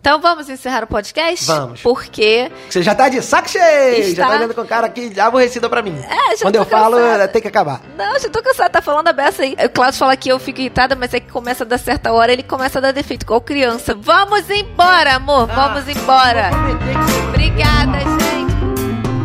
Então vamos encerrar o podcast? Vamos. Porque. Você já tá de saco cheio! Está. Já tá olhando com cara aqui aborrecida pra mim. É, já Quando eu falo, cansada. tem que acabar. Não, já tô cansada, tá falando a beça aí. O Klaus fala que eu fico irritada, mas é que começa a dar certa hora, ele começa a dar defeito, igual criança. Vamos embora, amor, vamos embora. Obrigada, gente.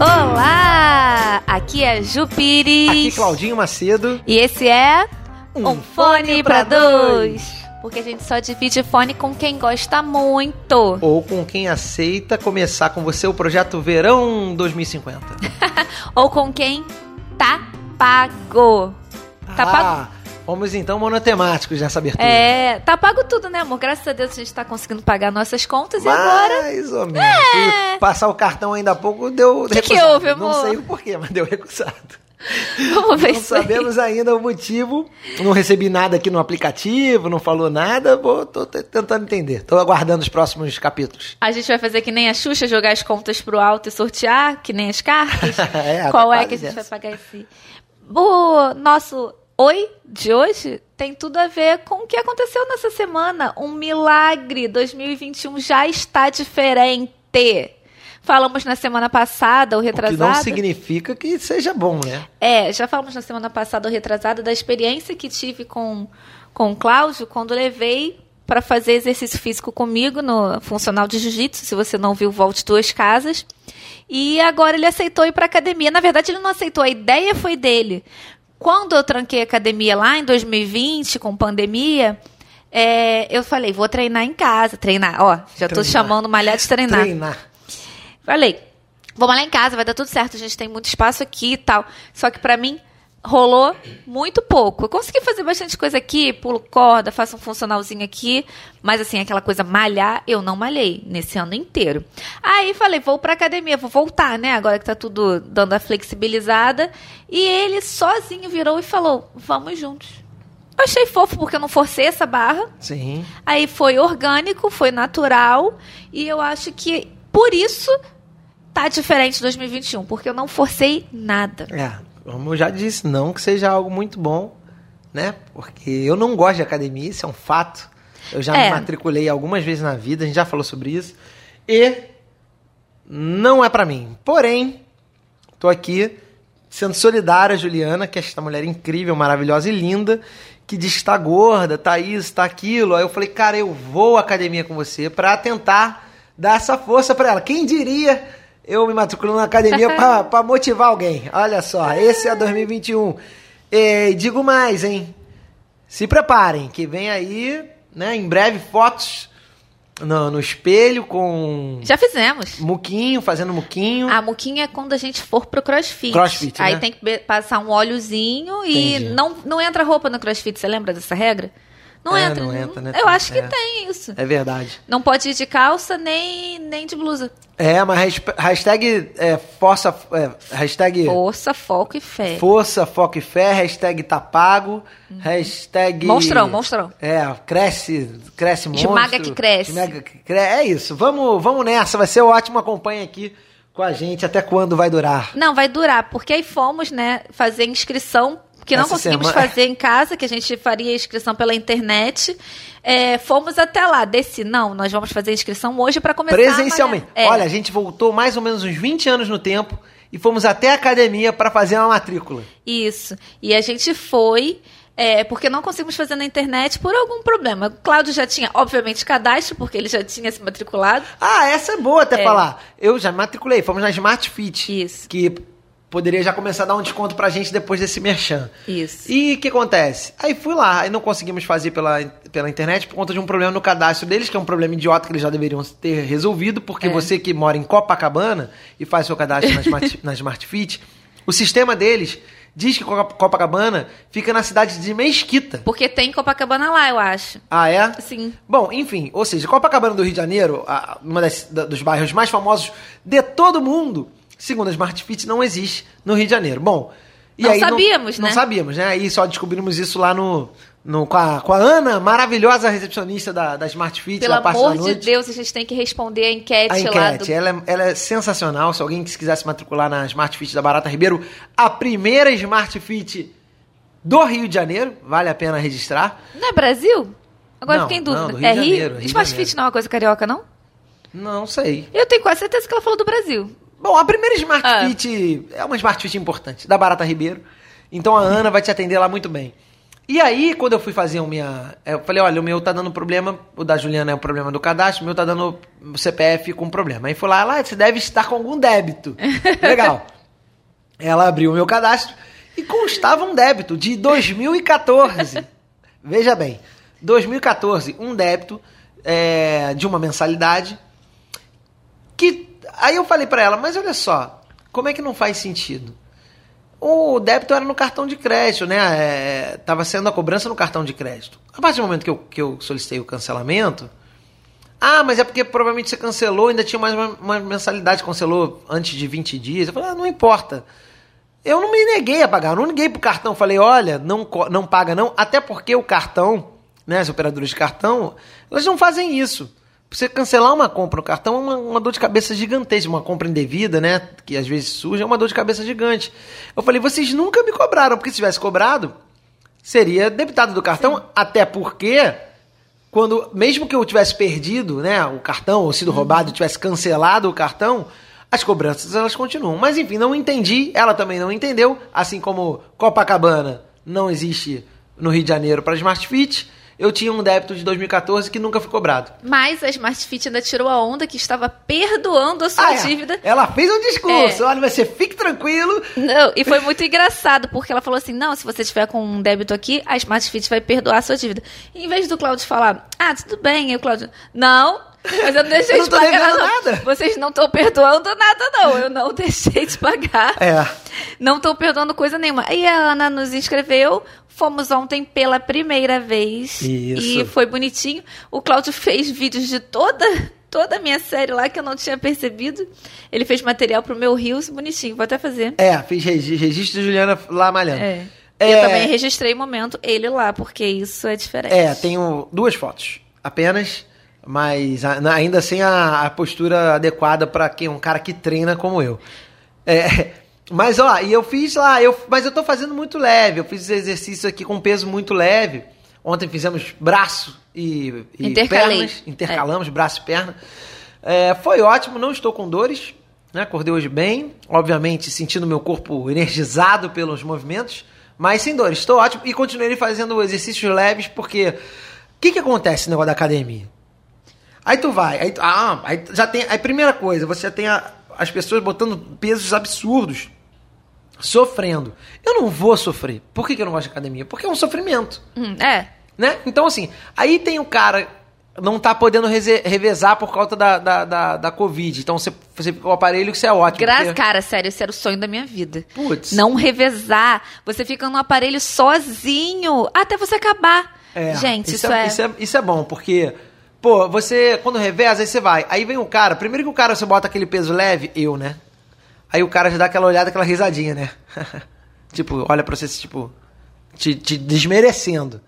Olá! Aqui é Ju Pires. Aqui, Claudinho Macedo. E esse é Um Um, Fone pra Dois. Porque a gente só divide fone com quem gosta muito. Ou com quem aceita começar com você o projeto Verão 2050. Ou com quem tá pago. Tá pago. ah, fomos então monotemáticos nessa abertura. É, tá pago tudo, né, amor? Graças a Deus a gente tá conseguindo pagar nossas contas e agora. Mais ou menos. E Passar o cartão ainda há pouco deu Que que recusado. houve, Não amor? sei o porquê, mas deu recusado. Vamos ver Não isso aí. sabemos ainda o motivo. Não recebi nada aqui no aplicativo, não falou nada. Vou, tô tentando entender. Tô aguardando os próximos capítulos. A gente vai fazer que nem a Xuxa, jogar as contas pro alto e sortear, que nem as cartas. É, Qual tá é quase que a gente essa. vai pagar esse? O nosso oi de hoje tem tudo a ver com o que aconteceu nessa semana. Um milagre. 2021 já está diferente. Falamos na semana passada, ou O que retrasada. não significa que seja bom, né? É, já falamos na semana passada ou retrasada da experiência que tive com, com o Cláudio quando levei para fazer exercício físico comigo no funcional de jiu-jitsu. Se você não viu, volte duas casas. E agora ele aceitou ir para academia. Na verdade, ele não aceitou, a ideia foi dele. Quando eu tranquei a academia lá em 2020, com pandemia, é, eu falei, vou treinar em casa. Treinar, ó, já tô Treinar. chamando malhar de treinar. Treinar. Falei, vamos lá em casa, vai dar tudo certo, a gente tem muito espaço aqui e tal. Só que pra mim rolou muito pouco. Eu consegui fazer bastante coisa aqui, pulo corda, faço um funcionalzinho aqui, mas assim, aquela coisa malhar, eu não malhei nesse ano inteiro. Aí falei, vou pra academia, vou voltar, né? Agora que tá tudo dando a flexibilizada. E ele sozinho virou e falou: "Vamos juntos". Eu achei fofo porque eu não forcei essa barra. Sim. Aí foi orgânico, foi natural. E eu acho que por isso tá diferente 2021, porque eu não forcei nada. É, como eu já disse, não que seja algo muito bom, né? Porque eu não gosto de academia, isso é um fato. Eu já É. me matriculei algumas vezes na vida, a gente já falou sobre isso. E não é pra mim. Porém, tô aqui sendo solidária a Juliana, que é esta mulher incrível, maravilhosa e linda, que diz que tá gorda, tá isso, tá aquilo. Aí eu falei, cara, eu vou à academia com você pra tentar dar essa força pra ela. Quem diria eu me matriculando na academia pra, pra motivar alguém? Olha só, esse é 2021. E digo mais, hein? Se preparem, que vem aí, né, em breve, fotos no, no espelho com Já fizemos. muquinho, fazendo muquinho. A muquinha é quando a gente for pro crossfit. Crossfit, Aí né? tem que passar um óleozinho e Entendi. não, não entra roupa no crossfit. Você lembra dessa regra? Não É, entra. não entra, né? Eu acho que É. tem isso. É verdade. Não pode ir de calça nem, nem de blusa. É, mas hashtag- é, força, é, hashtag Força, foco e fé. força, foco e fé, hashtag tá pago, hashtag... Monstrão, monstrão. É, cresce, cresce monstro. Esmaga que cresce. Esmaga que cre- É isso, vamos, vamos nessa, vai ser ótimo, acompanha aqui com a gente, até quando vai durar. Não, vai durar, porque aí fomos, né, fazer inscrição, que não Essa conseguimos semana- fazer em casa, que a gente faria a inscrição pela internet. É, fomos até lá, desci. Não, nós vamos fazer a inscrição hoje para começar. Presencialmente. amanhã. É, Olha, a gente voltou mais ou menos uns 20 anos no tempo e fomos até a academia para fazer uma matrícula. Isso. E a gente foi. é, porque não conseguimos fazer na internet por algum problema. O Cláudio já tinha, obviamente, cadastro, porque ele já tinha se matriculado. Ah, essa é boa até É. falar. Eu já me matriculei, fomos na Smart Fit. Isso. Que poderia já começar a dar um desconto pra gente depois desse merchan. Isso. E o que acontece? Aí fui lá, aí não conseguimos fazer pela, pela internet por conta de um problema no cadastro deles, que é um problema idiota que eles já deveriam ter resolvido, porque É. você que mora em Copacabana e faz seu cadastro na Smart, na Smart Fit, o sistema deles diz que Copa- Copacabana fica na cidade de Mesquita. Porque tem Copacabana lá, eu acho. Ah, é? Sim. Bom, enfim, ou seja, Copacabana do Rio de Janeiro, uma das, da- dos bairros mais famosos de todo mundo, segundo a Smart Fit, não existe no Rio de Janeiro. Bom, e Não aí sabíamos, não, né? Não sabíamos, né? Aí só descobrimos isso lá no, no com, a, com a Ana, maravilhosa recepcionista da, da Smart Fit, Pelo amor de. Deus, a gente tem que responder a enquete, A lá enquete, do. ela, é, ela é sensacional. Se alguém quiser se matricular na Smart Fit da Barata Ribeiro, a primeira Smart Fit do Rio de Janeiro, vale a pena registrar. Não é Brasil? Agora Não, fiquei em não, dúvida. do Rio é Rio? Janeiro, Rio Smart Janeiro. Fit não é uma coisa carioca, não? Não sei. Eu tenho quase certeza que ela falou do Brasil. Bom, a primeira Smart Ah. Fit é uma Smart Fit importante, da Barata Ribeiro. Então a Ana vai te atender lá muito bem. E aí, quando eu fui fazer o minha. Eu falei, olha, o meu tá dando problema, o da Juliana é o problema do cadastro, o meu tá dando o CPF com problema. Aí fui lá, lá, você deve estar com algum débito. Legal. Ela abriu o meu cadastro e constava um débito de 2014. Veja bem, 2014, um débito é, de uma mensalidade que aí eu falei pra ela, mas olha só, como é que não faz sentido? O débito era no cartão de crédito, né? É, tava sendo a cobrança no cartão de crédito. A partir do momento que eu, que eu solicitei o cancelamento, ah, mas é porque provavelmente você cancelou, ainda tinha mais uma, uma mensalidade, cancelou antes de 20 dias. Eu falei, ah, não importa. Eu não me neguei a pagar, eu não liguei pro cartão, falei, olha, não, não paga não, até porque o cartão, né, as operadoras de cartão, elas não fazem isso. Você cancelar uma compra no cartão é uma, uma dor de cabeça gigantesca, uma compra indevida, né, que às vezes surge, é uma dor de cabeça gigante. Eu falei, vocês nunca me cobraram, porque se tivesse cobrado, seria debitado do cartão, até porque quando mesmo que eu tivesse perdido, né, o cartão ou sido roubado, tivesse cancelado o cartão, as cobranças elas continuam. Mas enfim, não entendi, ela também não entendeu, assim como Copacabana não existe no Rio de Janeiro para Smart Fit, eu tinha um débito de 2014 que nunca foi cobrado. Mas a Smart Fit ainda tirou a onda que estava perdoando a sua Ah, é. dívida. Ela fez um discurso, É. olha, você fique tranquilo. Não, e foi muito engraçado, porque ela falou assim: não, se você tiver com um débito aqui, a Smart Fit vai perdoar a sua dívida. E em vez do Cláudio falar, ah, tudo bem, o Cláudio, não, mas eu não deixei Eu não de pagar. não. nada." Vocês não estão perdoando nada, não. Eu não deixei de pagar. É. Não estão perdoando coisa nenhuma. E a Ana nos inscreveu. Fomos ontem pela primeira vez. Isso. E foi bonitinho. O Cláudio fez vídeos de toda toda a minha série lá que eu não tinha percebido. Ele fez material pro meu Rios, bonitinho. Vou até fazer. É, fiz regi- registro de Juliana lá malhando. É. É. Eu também registrei o momento ele lá, porque isso é diferente. É, tenho duas fotos apenas, mas ainda sem a, a postura adequada para quem um cara que treina como eu. É, mas ó, e eu fiz lá, eu, mas eu tô fazendo muito leve. Eu fiz exercício aqui com peso muito leve. Ontem fizemos braço e, e pernas, intercalamos braço e perna. É, foi ótimo, não estou com dores, né? Acordei hoje bem, obviamente sentindo meu corpo energizado pelos movimentos, mas sem dores. Estou ótimo e continuarei fazendo exercícios leves porque o que que acontece no negócio da academia? Aí tu vai, aí, tu- ah, aí já tem, aí primeira coisa, você já tem a- as pessoas botando pesos absurdos, sofrendo. Eu não vou sofrer. Por que, que eu não gosto de academia? Porque é um sofrimento Hum, é. né? Então, assim, aí tem o cara não tá podendo revezar por causa da, da, da, da Covid. Então, você, você fica com o aparelho que você é ótimo. Graças, porque- cara, sério, esse era o sonho da minha vida. Putz. Não revezar. Você fica no aparelho sozinho até você acabar. É, Gente, isso, é... Isso é, isso é bom, porque, pô, você, quando reveza, aí você vai. Aí vem o cara, primeiro que o cara, você bota aquele peso leve, eu, né? Aí o cara já dá aquela olhada, aquela risadinha, né? tipo, olha pra você, tipo, te, te desmerecendo.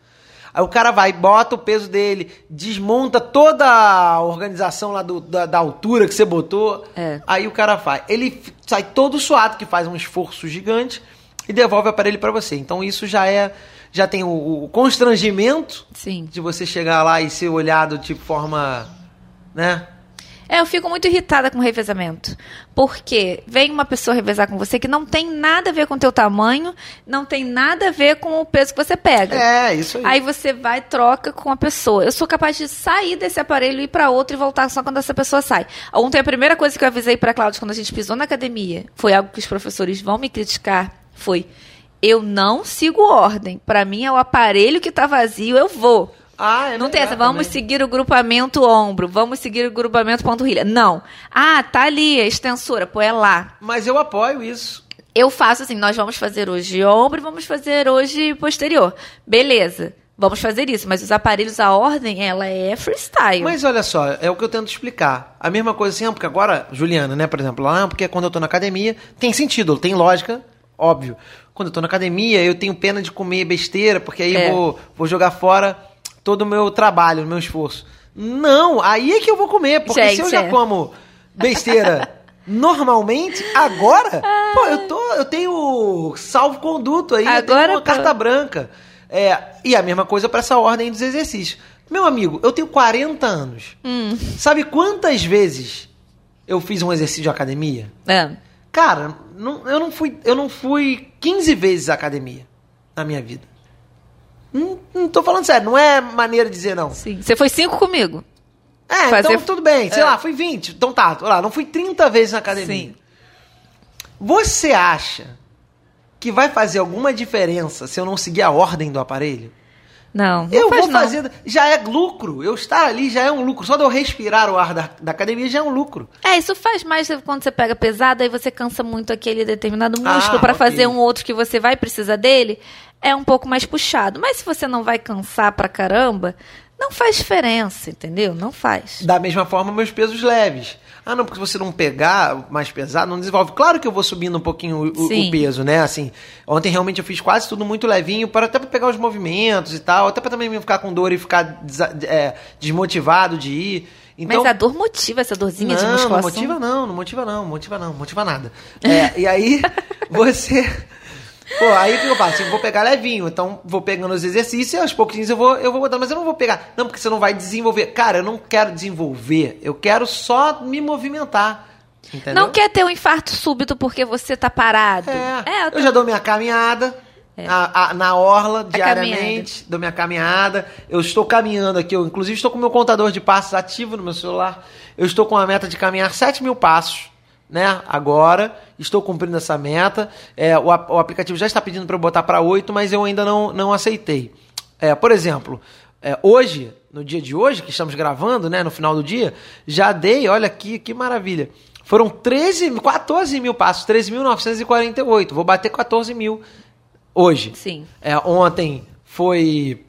Aí o cara vai, bota o peso dele, desmonta toda a organização lá do- da, da altura que você botou. É. Aí o cara vai. Ele sai todo suado, que faz um esforço gigante, e devolve o aparelho pra você. Então isso já é. Já tem o, o constrangimento Sim. de você chegar lá e ser olhado de forma. né? É, eu fico muito irritada com o revezamento. Porque vem uma pessoa revezar com você que não tem nada a ver com o teu tamanho, não tem nada a ver com o peso que você pega. É, isso aí. Aí você vai troca com a pessoa. Eu sou capaz de sair desse aparelho, ir pra outro e voltar só quando essa pessoa sai. Ontem a primeira coisa que eu avisei pra Cláudia quando a gente pisou na academia, foi algo que os professores vão me criticar, foi eu não sigo ordem. Pra mim é o aparelho que tá vazio, eu vou. Ah, é Não tem essa, vamos também. seguir o grupamento ombro, vamos seguir o grupamento panturrilha. Não. Ah, tá ali a extensora, pô, é lá. Mas eu apoio isso. Eu faço assim, nós vamos fazer hoje ombro e vamos fazer hoje posterior. Beleza, vamos fazer isso. Mas os aparelhos, a ordem, ela é freestyle. Mas olha só, é o que eu tento explicar. A mesma coisa assim, ah, porque agora, Juliana, né, por exemplo, lá, porque quando eu tô na academia, tem sentido, tem lógica, óbvio. Quando eu tô na academia, eu tenho pena de comer besteira, porque aí É. eu vou, vou jogar fora todo o meu trabalho, o meu esforço. Não, aí é que eu vou comer, porque se eu Gente, já é. como besteira normalmente, agora, pô, eu tô, eu tenho salvo-conduto aí, eu tenho Agora, uma pô. carta branca. É, e a mesma coisa para essa ordem dos exercícios. Meu amigo, eu tenho 40 anos. Hum. Sabe quantas vezes eu fiz um exercício de academia? É. Cara, não- eu, não fui, eu não fui 15 vezes à academia na minha vida. Não, não tô falando sério, não é maneira de dizer não. Sim. Você foi cinco comigo. É, Fazer- então tudo bem, sei É. lá, fui 20. Então tá, lá, não fui 30 vezes na academia. Sim. Você acha que vai fazer alguma diferença se eu não seguir a ordem do aparelho? Não, não eu vou não. fazer. Já é lucro. Eu estar ali já é um lucro. Só de eu respirar o ar da, da academia já é um lucro. É, isso faz mais quando você pega pesado, aí você cansa muito aquele determinado músculo Ah, pra ok. fazer um outro que você vai precisar dele, é um pouco mais puxado. Mas se você não vai cansar pra caramba, não faz diferença, entendeu? Não faz. Da mesma forma, meus pesos leves. Ah, não, porque se você não pegar mais pesado, não desenvolve. Claro que eu vou subindo um pouquinho o, o- peso, né? Assim, ontem realmente eu fiz quase tudo muito levinho, para até pra pegar os movimentos e tal, até pra também não ficar com dor e ficar é, desmotivado de ir. Então, Mas a dor motiva essa dorzinha de não, musculação. não motiva não, não motiva não, motiva não, motiva nada. É, e aí, você... Pô, aí o que eu faço? Eu vou pegar levinho, então vou pegando os exercícios e aos pouquinhos eu vou, eu vou botando, mas eu não vou pegar. Não, porque você não vai desenvolver. Cara, eu não quero desenvolver, eu quero só me movimentar. Entendeu? Não quer ter um infarto súbito porque você tá parado. É, eu eu já dou minha caminhada a- a- na orla diariamente, dou minha caminhada. Eu estou caminhando aqui, eu inclusive estou com o meu contador de passos ativo no meu celular. Eu estou com a meta de caminhar 7 mil passos, né? Agora, estou cumprindo essa meta. É, o, o aplicativo já está pedindo para eu botar para 8, mas eu ainda não, não aceitei. É, por exemplo, é, hoje, no dia de hoje, que estamos gravando, né, no final do dia, já dei, olha aqui, que maravilha. Foram 13, 14 mil passos, 13.948. Vou bater 14 mil hoje. Sim. É, ontem foi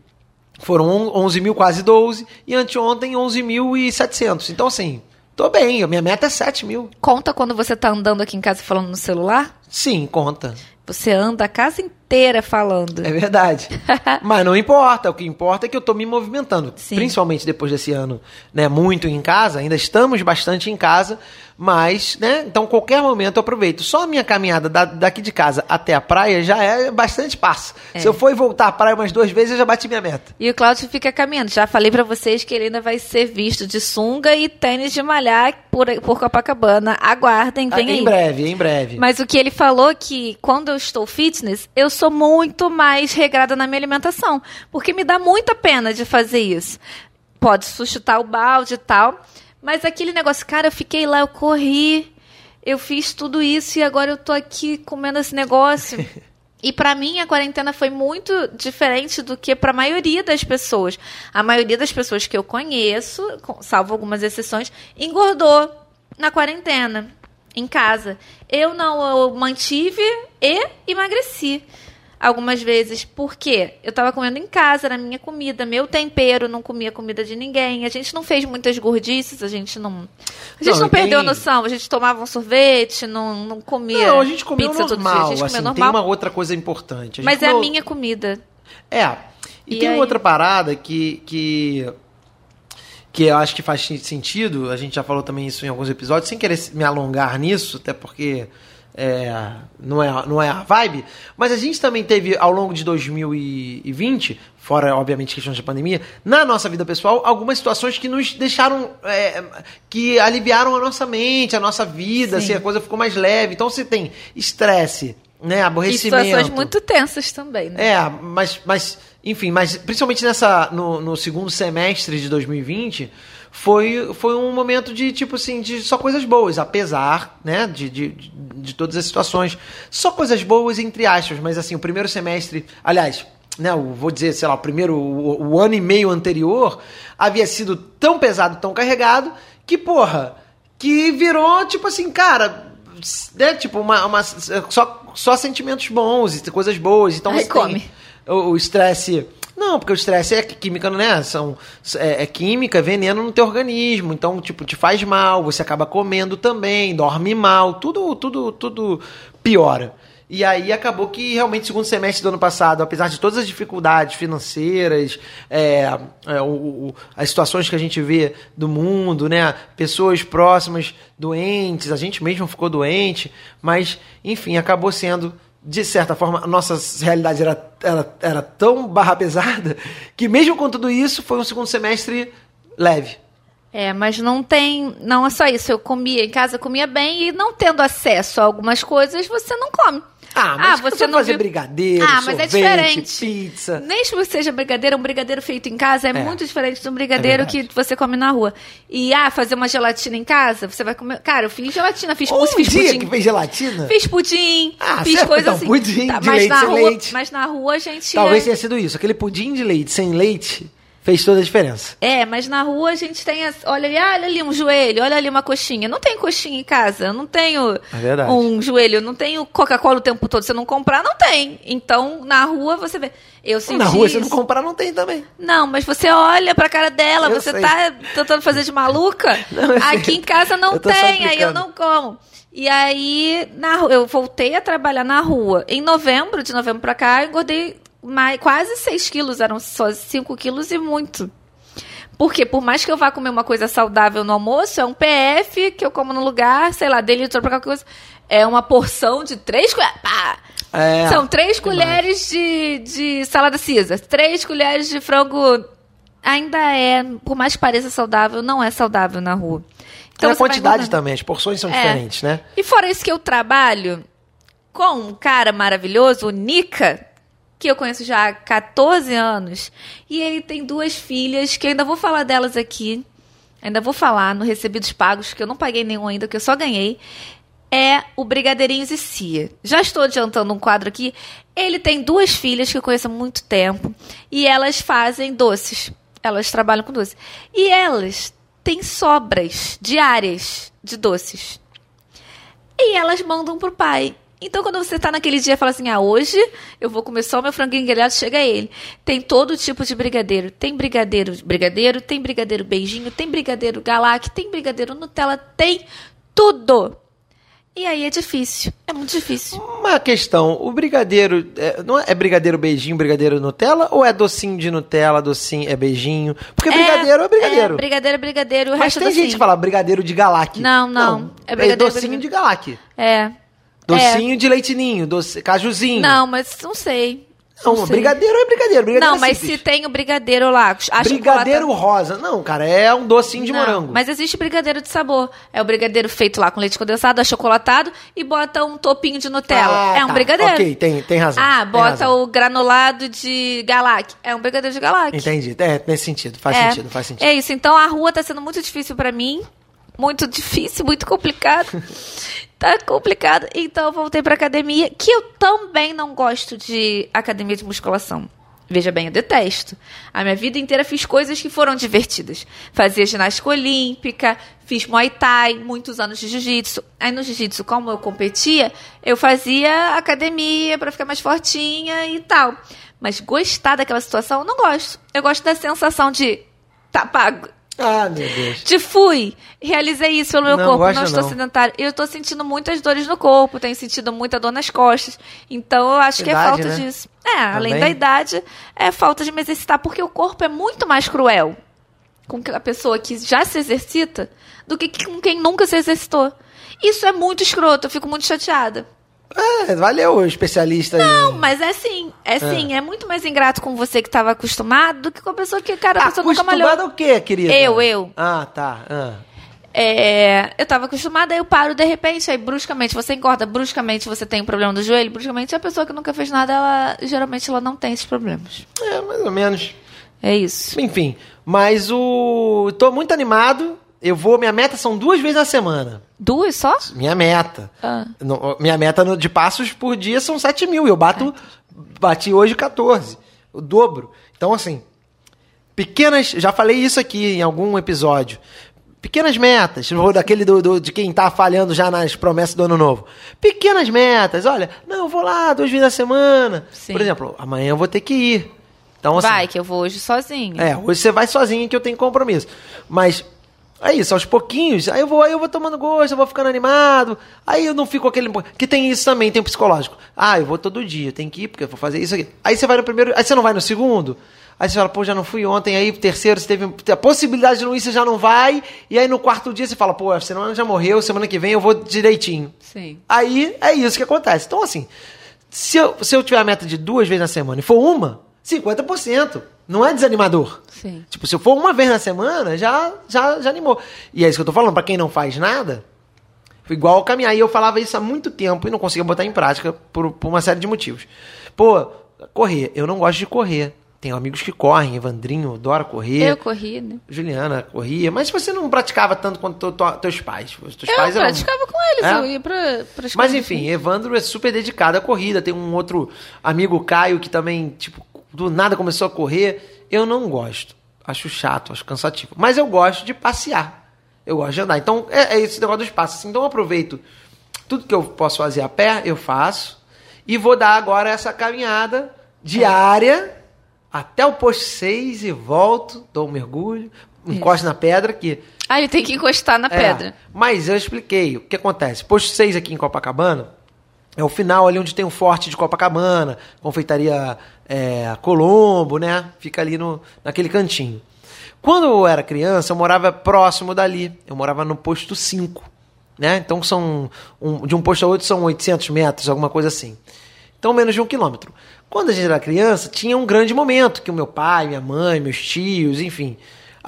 foram on- 11 mil, quase 12, e anteontem 11.700. Então, assim, tô bem, a minha meta é 7 mil. Conta quando você tá andando aqui em casa falando no celular? Sim, conta. Você anda a casa inteira falando. É verdade. Mas não importa, o que importa é que eu tô me movimentando. Sim. Principalmente depois desse ano, né, muito em casa, ainda estamos bastante em casa, mas, né, então qualquer momento eu aproveito. Só a minha caminhada da- daqui de casa até a praia já é bastante passo. É. Se eu for voltar à praia umas duas vezes, eu já bati minha meta. E o Cláudio fica caminhando. Já falei pra vocês que ele ainda vai ser visto de sunga e tênis de malhar por, por Copacabana. Aguardem, vem Ah, em breve, em breve. Mas o que ele falou que quando eu estou fitness, eu sou muito mais regrada na minha alimentação. Porque me dá muita pena de fazer isso. Pode suscitar o balde e tal. Mas aquele negócio, cara, eu fiquei lá, eu corri, eu fiz tudo isso e agora eu tô aqui comendo esse negócio. E pra mim a quarentena foi muito diferente do que pra maioria das pessoas. A maioria das pessoas que eu conheço, salvo algumas exceções, engordou na quarentena, em casa. Eu não, eu mantive e emagreci algumas vezes. Por quê? Eu tava comendo em casa, era minha comida, meu tempero, não comia comida de ninguém. A gente não fez muitas gordices, a gente não. A gente Não, não, tem- perdeu a noção, a gente tomava um sorvete, não, não comia. Não, a gente comeu pizza todo dia, normal, a gente assim, comeu tem normal. uma outra coisa importante. Mas é a comeu- minha comida. É. E, E tem aí? outra parada que, que. que eu acho que faz sentido, a gente já falou também isso em alguns episódios, sem querer me alongar nisso, até porque é, não, é, não é a vibe, mas a gente também teve ao longo de 2020, fora obviamente questões de pandemia, na nossa vida pessoal, algumas situações que nos deixaram, é, que aliviaram a nossa mente, a nossa vida, Sim. assim, a coisa ficou mais leve. Então você tem estresse, né, E aborrecimento. situações muito tensas também, né? É, mas, mas enfim, mas principalmente nessa no, no segundo semestre de 2020 foi, foi um momento de tipo assim de só coisas boas, apesar né de, de, de, todas as situações, só coisas boas entre aspas, mas assim o primeiro semestre, aliás né, vou dizer, sei lá, o primeiro, o, o ano e meio anterior havia sido tão pesado, tão carregado, que, porra, que virou, tipo assim, cara, né, tipo, uma, uma, só, só sentimentos bons e coisas boas. Então Ai, você come. o estresse. Não, porque o estresse é química, né? São, é, é química, veneno no teu organismo. Então, tipo, te faz mal, você acaba comendo também, dorme mal, tudo, tudo, tudo piora. E aí acabou que realmente, segundo semestre do ano passado, apesar de todas as dificuldades financeiras, é, é, o- o- as situações que a gente vê do mundo, né? Pessoas próximas doentes, a gente mesmo ficou doente, mas, enfim, acabou sendo de certa forma, a nossa realidade era, era, era tão barra pesada que, mesmo com tudo isso, foi um segundo semestre leve. É, mas não tem. Não é só isso. Eu comia em casa, comia bem e não tendo acesso a algumas coisas, você não come. Ah, mas você não fazer brigadeiro, Ah, mas é sorvete, diferente. pizza. Mesmo que seja brigadeiro, um brigadeiro feito em casa é, muito diferente de um brigadeiro É que você come na rua. E, ah, fazer uma gelatina em casa, você vai comer... Cara, eu fiz gelatina, fiz Um mousse, fiz dia pudim. que fez gelatina, Fiz pudim, Ah, fiz certo, coisas então, assim. pudim de mas leite na sem rua, leite. Mas na rua a gente... talvez tenha sido isso. Aquele pudim de leite sem leite fez toda a diferença. É, mas na rua a gente tem. as- Olha ali, ah, olha ali um joelho, olha ali uma coxinha. Não tem coxinha em casa, eu não tenho É um joelho, não tenho Coca-Cola o tempo todo. Se eu não comprar, não tem. Então, na rua você vê. Eu senti Na rua, se isso. não comprar, não tem também. Não, mas você olha pra cara dela, Eu você sei. tá tentando fazer de maluca. Não, eu sei. Aqui em casa não tem, aí eu não como. E aí, na, eu voltei a trabalhar na rua. Em novembro, de novembro pra cá, eu engordei mais, quase 6 quilos, eram só 5 quilos e muito. Porque por mais que eu vá comer uma coisa saudável no almoço, é um PF que eu como no lugar, sei lá, dele pra qualquer coisa. É uma porção de três colheres. É, São três colheres de, de salada Caesar, três colheres de frango. Ainda é, por mais que pareça saudável, não é saudável na rua. Então, a você vai quantidade também, as porções são É. diferentes, né? E fora isso que eu trabalho com um cara maravilhoso, o Nica, que eu conheço já há 14 anos. E ele tem duas filhas, que eu ainda vou falar delas aqui. Ainda vou falar no Recebidos Pagos, que eu não paguei nenhum ainda, que eu só ganhei. É o Brigadeirinhos e Cia. Já estou adiantando um quadro aqui. Ele tem duas filhas que eu conheço há muito tempo. E elas fazem doces. Elas trabalham com doces. E elas têm sobras diárias de doces. E elas mandam pro pai. Então, quando você tá naquele dia e fala assim, ah, hoje eu vou comer só meu franguinho grelhado, chega ele. Tem todo tipo de brigadeiro. Tem brigadeiro brigadeiro, tem brigadeiro beijinho, tem brigadeiro galac, tem brigadeiro Nutella, tem tudo. E aí é difícil. É muito difícil. Uma questão, o brigadeiro, é, não é, é brigadeiro beijinho, brigadeiro Nutella? Ou é docinho de Nutella, docinho é beijinho? Porque brigadeiro é brigadeiro. É, brigadeiro é brigadeiro, o Mas resto tem é gente que fala brigadeiro de galac. Não, não. É É, brigadeiro, docinho brigadeiro. de galac. É. Docinho de leite ninho, doce, cajuzinho. Não, mas não sei. Não, sei. brigadeiro é brigadeiro. brigadeiro Não, é mas se tem o brigadeiro lá, Brigadeiro chocolate- rosa. Não, cara, é um docinho de Não, morango. Mas existe brigadeiro de sabor. É o brigadeiro feito lá com leite condensado, achocolatado e bota um topinho de Nutella. Ah, é um tá. brigadeiro. Ok, tem, tem razão. Ah, bota razão. o granulado de galac. É um brigadeiro de galac. Entendi. É, nesse sentido. Faz é. sentido, faz sentido. É isso. Então a rua tá sendo muito difícil pra mim. Muito difícil, muito complicado. tá complicado. Então eu voltei pra academia, que eu também não gosto de academia de musculação. Veja bem, eu detesto. A minha vida inteira fiz coisas que foram divertidas. Fazia ginástica olímpica, fiz muay thai, muitos anos de jiu-jitsu. Aí no jiu-jitsu, como eu competia, eu fazia academia pra ficar mais fortinha e tal. Mas gostar daquela situação, eu não gosto. Eu gosto da sensação de tá pago. Ah, meu Deus. De fui, realizei isso pelo meu Não, corpo, gosta não estou não. sedentário. Eu estou sentindo muitas dores no corpo, tenho sentido muita dor nas costas. Então eu acho que é Idade, falta né? disso. É, além Também. da idade, é falta de me exercitar, porque o corpo é muito mais cruel com a pessoa que já se exercita do que com quem nunca se exercitou. Isso é muito escroto, eu fico muito chateada. É, valeu, o especialista Não, em... mas é sim, é sim, é muito mais ingrato com você que estava acostumado do que com a pessoa que, cara, a pessoa nunca malhou. Acostumado ao quê, querida? Eu, eu. Ah, tá. Ah. É, eu tava acostumada, aí eu paro de repente, aí bruscamente você engorda, bruscamente você tem um problema do joelho, bruscamente a pessoa que nunca fez nada, ela geralmente ela não tem esses problemas. É, mais ou menos. É isso. Enfim, mas o... Tô muito animado. Eu vou... Minha meta são duas vezes na semana. Duas só? Minha meta. Ah. No- minha meta de passos por dia são 7 mil. Eu bato... Bati hoje 14. O dobro. Então, assim... Pequenas... Já falei isso aqui em algum episódio. Pequenas metas. Vou daquele do, do- de quem tá falhando já nas promessas do ano novo. Pequenas metas. Olha, não, eu vou lá duas vezes na semana. Sim. Por exemplo, amanhã eu vou ter que ir. Então, assim, Vai, que eu vou hoje sozinho. é, hoje você vai sozinho que eu tenho compromisso. Mas é isso, aos pouquinhos, aí eu vou, aí eu vou tomando gosto, eu vou ficando animado. Aí eu não fico aquele. Que tem isso também, tem o psicológico. Ah, eu vou todo dia, tem que ir, porque eu vou fazer isso aqui. Aí você vai no primeiro. Aí você não vai no segundo. Aí você fala, pô, já não fui ontem, aí terceiro você teve a possibilidade de não ir, você já não vai. E aí no quarto dia você fala, pô, a semana já morreu, semana que vem eu vou direitinho. Sim. Aí é isso que acontece. Então, assim, Se eu, se eu tiver a meta de duas vezes na semana e for uma, 50%. Não é desanimador. Sim. Tipo, se eu for uma vez na semana, já, já, já animou. E é isso que eu tô falando, pra quem não faz nada, foi igual caminhar. E eu falava isso há muito tempo e não conseguia botar em prática por, por uma série de motivos. Pô, correr. Eu não gosto de correr. Tenho amigos que correm, Evandrinho adora correr. Eu corri, né? Juliana corria, mas você não praticava tanto quanto teu- teus pais. Os teus Eu pais eram- praticava com eles, É? eu ia pra, pra Mas enfim, Evandro é super dedicado à corrida. Tem um outro amigo, Caio, que também, tipo, do nada começou a correr. Eu não gosto. Acho chato, acho cansativo. Mas eu gosto de passear. Eu gosto de andar. Então, é, é esse negócio dos passos. Então, eu aproveito tudo que eu posso fazer a pé, eu faço. E vou dar agora essa caminhada diária até o posto 6 e volto, dou um mergulho, encosto na pedra que Ah, ele tem que encostar na é, pedra. Mas eu expliquei o que acontece. Posto 6 aqui em Copacabana é o final ali onde tem o forte de Copacabana, confeitaria é, Colombo, né? Fica ali no, naquele cantinho. Quando eu era criança, eu morava próximo dali. Eu morava no posto 5. Né? Então são. um- de um posto a outro são 800 metros, alguma coisa assim. Então, menos de um quilômetro. Quando a gente era criança, tinha um grande momento que o meu pai, minha mãe, meus tios, enfim.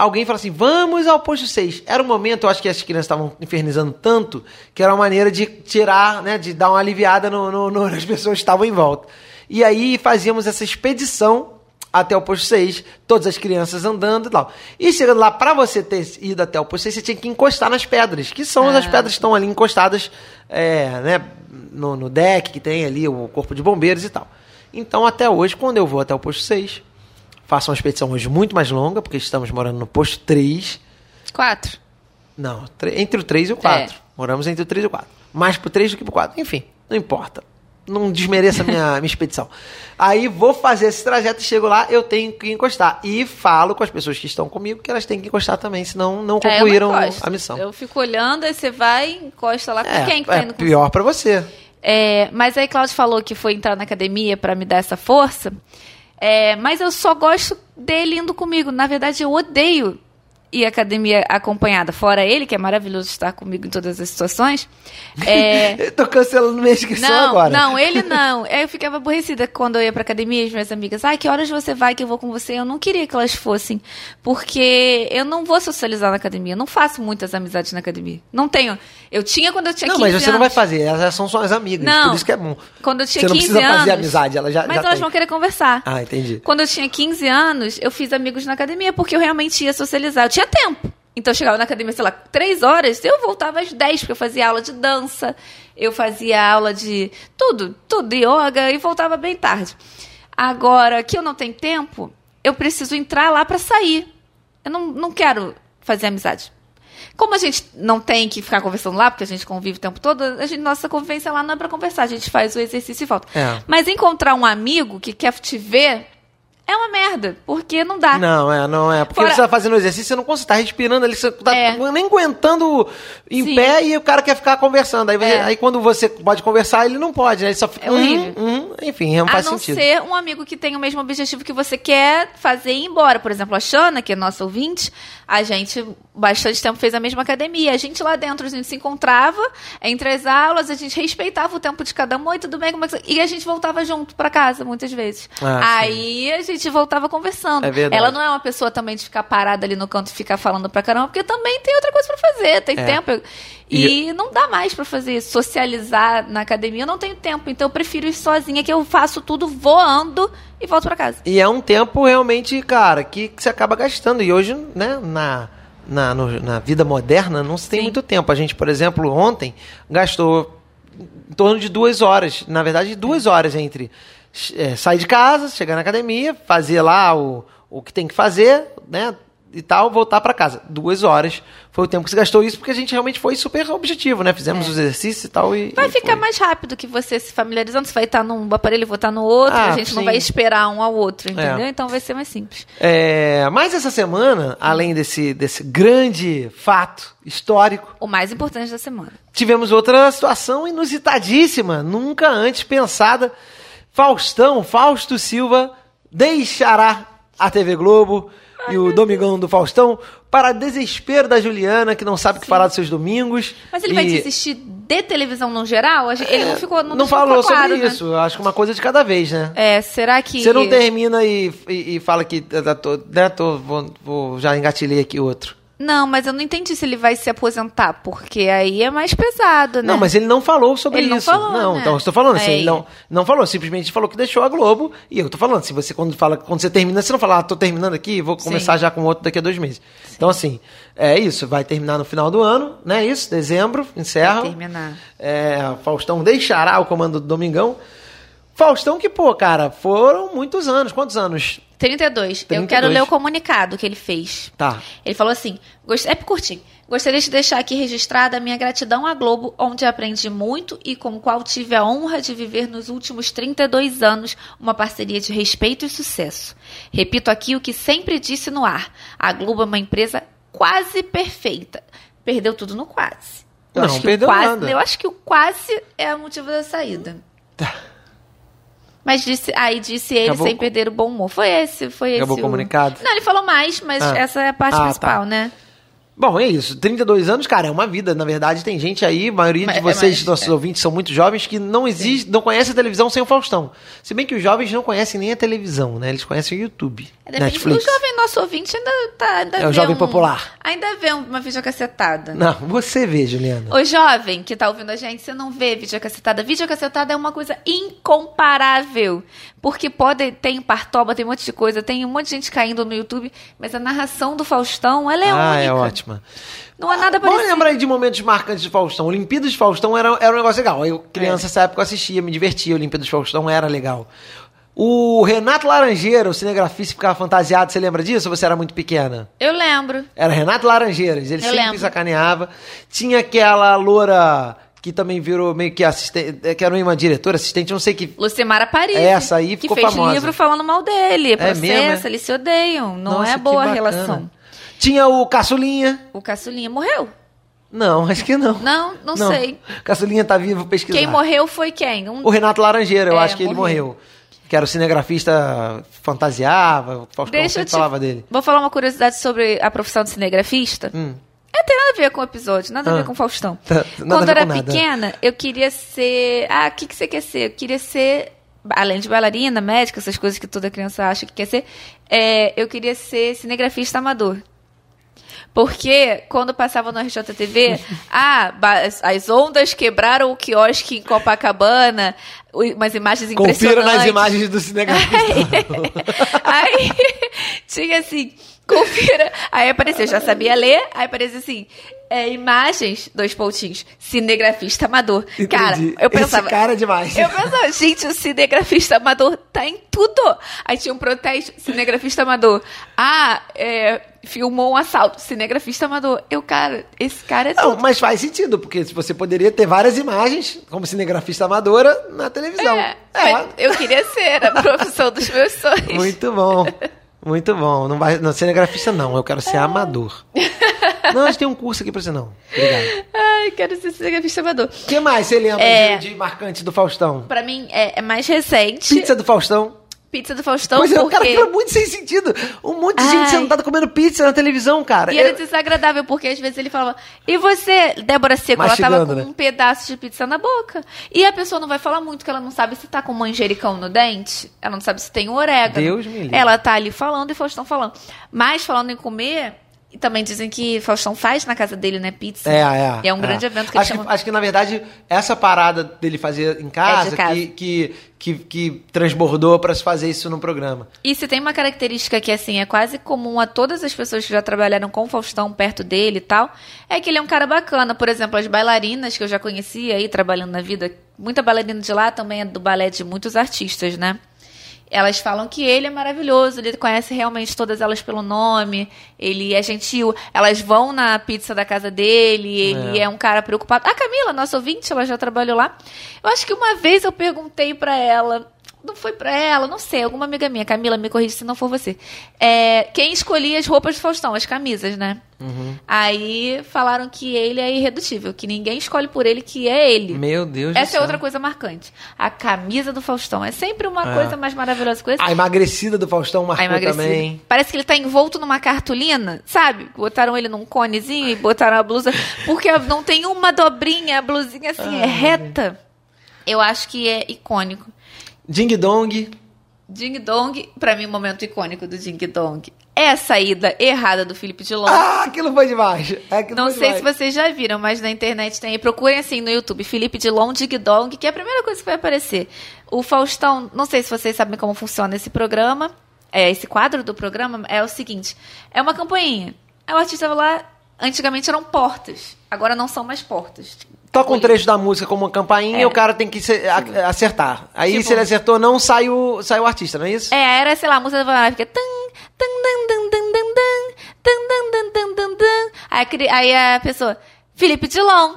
Alguém fala assim: vamos ao posto 6. Era um momento, eu acho que as crianças estavam infernizando tanto, que era uma maneira de tirar, né, de dar uma aliviada no, no- no- nas pessoas que estavam em volta. E aí fazíamos essa expedição até o posto 6, todas as crianças andando e tal. E chegando lá, para você ter ido até o posto 6, você tinha que encostar nas pedras, que são as Ah. pedras que estão ali encostadas é, né, no, no deck, que tem ali o corpo de bombeiros e tal. Então, até hoje, quando eu vou até o posto 6, faço uma expedição hoje muito mais longa, porque estamos morando no posto 3. Quatro. Não, tre- entre o 3 e o 4. É. Moramos entre o 3 e o 4. Mais pro 3 do que pro 4. Enfim, não importa. Não desmereça a minha, minha expedição. Aí vou fazer esse trajeto e chego lá, eu tenho que encostar. E falo com as pessoas que estão comigo que elas têm que encostar também, senão não É, concluíram encosto. a missão. Eu fico olhando, aí você vai, encosta lá com é, quem que tá é indo com pior pra você. É, mas aí Cláudio falou que foi entrar na academia pra me dar essa força. É, mas eu só gosto dele indo comigo. Na verdade, eu odeio à academia acompanhada. Fora ele, que é maravilhoso estar comigo em todas as situações. É, Eu tô cancelando minha inscrição não, agora. não, ele não. Eu ficava aborrecida quando eu ia pra academia e as minhas amigas, ai, que horas você vai que eu vou com você? Eu não queria que elas fossem, porque eu não vou socializar na academia. Eu não faço muitas amizades na academia. Não tenho. Eu tinha quando eu tinha Não, 15 mas você não vai anos. fazer, elas são suas amigas, Não. por isso que é bom. Quando eu tinha Você não 15 precisa anos. fazer amizade, ela já- Mas já elas tem. vão querer conversar. Ah, entendi. Quando eu tinha 15 anos, eu fiz amigos na academia porque eu realmente ia socializar. Eu tinha tempo. Então eu chegava na academia, sei lá, 3 horas, eu voltava às 10, porque eu fazia aula de dança, eu fazia aula de tudo, tudo, yoga, e voltava bem tarde. Agora, que eu não tenho tempo, eu preciso entrar lá pra sair. Eu não, não quero fazer amizade. Como a gente não tem que ficar conversando lá, porque a gente convive o tempo todo, a gente, nossa convivência lá não é pra conversar, a gente faz o exercício e volta. É. Mas encontrar um amigo que quer te ver é uma merda, porque não dá. Não, é, não é. Porque Fora- você tá fazendo exercício, você não consegue, tá respirando ali, você tá É. nem aguentando em Sim. pé e o cara quer ficar conversando. Aí, você- É. aí quando você pode conversar, ele não pode, né? Ele só fica. É horrível. hum, hum, enfim, não a faz não sentido. ser um amigo que tem o mesmo objetivo que você quer fazer e ir embora. Por exemplo, a Xana, que é nossa ouvinte, a gente bastante tempo fez a mesma academia. A gente lá dentro, a gente se encontrava entre as aulas, a gente respeitava o tempo de cada um, oi, tudo bem, como é que. E a gente voltava junto pra casa, muitas vezes. Ah, Aí a gente voltava conversando. É verdade. Ela não é uma pessoa também de ficar parada ali no canto e ficar falando pra caramba, porque também tem outra coisa pra fazer, tem É. tempo. E, não dá mais pra fazer isso. socializar na academia, eu não tenho tempo, então eu prefiro ir sozinha, que eu faço tudo voando e volto pra casa. E é um tempo realmente, cara, que, que você acaba gastando. E hoje, né, na, na, no- na vida moderna, não se tem Sim. muito tempo. A gente, por exemplo, ontem gastou em torno de duas horas. Na verdade, duas horas entre eh, sair de casa, chegar na academia, fazer lá o, o que tem que fazer, né? E tal, voltar pra casa. Duas horas foi o tempo que se gastou isso, porque a gente realmente foi super objetivo, né? Fizemos os exercícios e tal. E, Vai e ficar foi. mais rápido que você se familiarizando. Você vai estar num aparelho e vou estar no outro. Ah, a gente não sim. vai esperar um ao outro, entendeu? É. Então vai ser mais simples. É, mas essa semana, além desse, desse grande fato histórico, O mais importante da semana. tivemos outra situação inusitadíssima, nunca antes pensada. Faustão, Fausto Silva, deixará a TV Globo e o Domingão do Faustão para desespero da Juliana, que não sabe o que falar dos seus domingos. Mas ele E- vai desistir de televisão no geral, ele não ficou. Não, Não falou claro, sobre né? isso. Acho que uma coisa de cada vez, né? É, será que. Você não termina e, e, e fala que. eu Tô, né, tô, vou, vou- já engatilhei aqui outro. Não, mas eu não entendi se ele vai se aposentar, porque aí é mais pesado, né? Não, mas ele não falou sobre Ele não isso. falou, não, né? então eu estou falando assim, Aí. ele não, não falou, simplesmente falou que deixou a Globo. E eu tô falando, se você quando fala, quando você termina, você não fala, ah, tô terminando aqui, vou começar já com outro daqui a dois meses. Então, assim, é isso, vai terminar no final do ano, né? Isso, dezembro, encerra. Vai terminar. É, Faustão deixará o comando do Domingão. Faustão que, pô, cara, foram muitos anos. Quantos anos? 32. Eu 32. quero ler o comunicado que ele fez. Tá. Ele falou assim: é curtinho. Gostaria de deixar aqui registrada a minha gratidão à Globo, onde aprendi muito e com o qual tive a honra de viver nos últimos 32 anos uma parceria de respeito e sucesso. Repito aqui o que sempre disse no ar: a Globo é uma empresa quase perfeita. Perdeu tudo no quase. Eu Não, acho que perdeu o quase, nada. Eu acho que o quase é o motivo da saída. Tá. Mas disse, aí disse ele Acabou sem o- perder o bom humor. Foi esse, foi Acabou esse. o comunicado? Não, ele falou mais, mas Ah. essa é a parte Ah, principal, tá. né? Bom, é isso. 32 anos, cara, é uma vida. Na verdade, tem gente aí, a maioria Mas- de é vocês, mais- nossos é. ouvintes, são muito jovens que não existe, não conhecem a televisão sem o Faustão. Se bem que os jovens não conhecem nem a televisão, né? Eles conhecem o YouTube, depende- Netflix. O jovem nosso ouvinte ainda tá. Ainda É o jovem um- popular. Ainda vê uma videocassetada. Não, você vê, Juliana. O jovem que tá ouvindo a gente, você não vê videocassetada. Videocassetada é uma coisa incomparável. Porque pode, tem partoba, tem um monte de coisa, tem um monte de gente caindo no YouTube, mas a narração do Faustão, ela é ah, única. é ótima. Não há nada Vamos parecido. lembrar aí de momentos marcantes de Faustão. Olimpíadas de Faustão era, era um negócio legal. Eu, criança, É. nessa época, eu assistia, me divertia. Olimpíadas de Faustão era legal. O Renato Laranjeira, o cinegrafista, ficava fantasiado. Você lembra disso ou você era muito pequena? Eu lembro. Era Renato Laranjeiras, ele Eu sempre lembro. sacaneava. Tinha aquela loura que também virou meio que assistente, que era uma diretora, assistente, não sei que. Lucimara Paris. Essa aí que ficou fez famosa. livro falando mal dele. Processo, mesmo, é? eles se odeiam. Não Nossa, é que boa a relação. Tinha o Caçulinha. O Caçulinha morreu? Não, acho que não. Não, não, sei. Caçulinha tá vivo, vou pesquisar. Quem morreu foi quem? Um- O Renato Laranjeira, eu É, acho que ele morreu. Que era o cinegrafista, fantasiava, o Faustão Deixa eu te... falava dele. Vou falar uma curiosidade sobre a profissão de cinegrafista. Hum. É, tem nada a ver com o episódio, nada a Ah. ver com o Faustão. Tá, a Quando eu era pequena, eu queria ser. Ah, o que, que você quer ser? Eu queria ser. Além de bailarina, médica, essas coisas que toda criança acha que quer ser, é, eu queria ser cinegrafista amador. Porque quando passava no RJTV, ah, as- as ondas quebraram o quiosque em Copacabana, umas imagens Confira impressionantes. nas imagens do cinegrafista. Aí tinha assim, confira. Aí apareceu, eu já sabia ler, aí apareceu assim, é, imagens, dois pontinhos, cinegrafista amador. Cara, Entendi. eu pensava. Esse cara é demais. Eu pensava, gente, o cinegrafista amador tá em tudo. Aí tinha um protesto, cinegrafista amador. Ah, é, filmou um assalto, cinegrafista amador. Eu, cara, esse cara é Não, tudo. mas faz sentido, porque você poderia ter várias imagens como cinegrafista amadora na televisão. É, mas eu queria ser a profissão dos meus sonhos. Muito bom. Muito bom. Não vai, não, cinegrafista não, eu quero ser amador. Não, a gente tem um curso aqui pra você não. Obrigado. Ai, quero ser cinegrafista amador. O que mais você lembra É. de, de marcante do Faustão? Pra mim, é, é mais recente. Pizza do Faustão. Pizza do Faustão, pois é, porque... cara, aquilo é muito sem sentido. Um monte de gente Ai. sentada comendo pizza na televisão, cara. E era Eu- desagradável, porque às vezes ele falava, e você, Débora Seco, ela tava com né? um pedaço de pizza na boca. E a pessoa não vai falar muito, que ela não sabe se tá com manjericão no dente, ela não sabe se tem orégano. Deus me livre. Ela tá ali falando e Faustão falando. Mas falando em comer, e também dizem que Faustão faz na casa dele, né, pizza. É, é. E é um grande evento que ele acho chama... que, acho que, na verdade, essa parada dele fazer em casa, É casa. Que, que, que, que transbordou pra se fazer isso no programa. E se tem uma característica que, assim, é quase comum a todas as pessoas que já trabalharam com o Faustão perto dele e tal, é que ele é um cara bacana. Por exemplo, as bailarinas que eu já conhecia aí, trabalhando na vida, muita bailarina de lá também é do balé de muitos artistas, né? Elas falam que ele é maravilhoso, ele conhece realmente todas elas pelo nome, ele é gentil. Elas vão na pizza da casa dele, ele é, É. um cara preocupado. A Camila, nossa ouvinte, ela já trabalhou lá. Eu acho que uma vez eu perguntei pra ela não foi pra ela, não sei, alguma amiga minha, Camila, me corrija se não for você. É, quem escolhia as roupas do Faustão, as camisas, né? Uhum. Aí falaram que ele é irredutível, que ninguém escolhe por ele, que é ele. Meu Deus do Essa é céu. outra coisa marcante. A camisa do Faustão é sempre uma coisa mais maravilhosa que essa. A emagrecida do Faustão marcou também. Parece que ele tá envolto numa cartolina, sabe? Botaram ele num conezinho e botaram a blusa. Porque não tem uma dobrinha, a blusinha assim, é reta. Eu acho que é icônico. Ding Dong. Ding Dong, pra mim, o momento icônico do Ding Dong é a saída errada do Felipe Dilon. Ah, aquilo foi demais. Aquilo Não foi sei se demais. vocês já viram, mas na internet tem. Procurem assim no YouTube, Felipe Dilon Ding Dong, que é a primeira coisa que vai aparecer. O Faustão, não sei se vocês sabem como funciona esse programa, é esse quadro do programa, é o seguinte: é uma campainha. Aí o artista vai lá, antigamente eram portas, agora não são mais portas. Toca um trecho da música como uma campainha É. e o cara tem que se- a- acertar. Aí, Tipo- se ele acertou, não sai o, sai o artista, não é isso? É, era, sei lá, a música vai lá, fica. Tan, tan, dan, dan, dan, dan, dan, tan, dan, dan, dan, dan, dan. Aí, aí a pessoa, Felipe Dilon.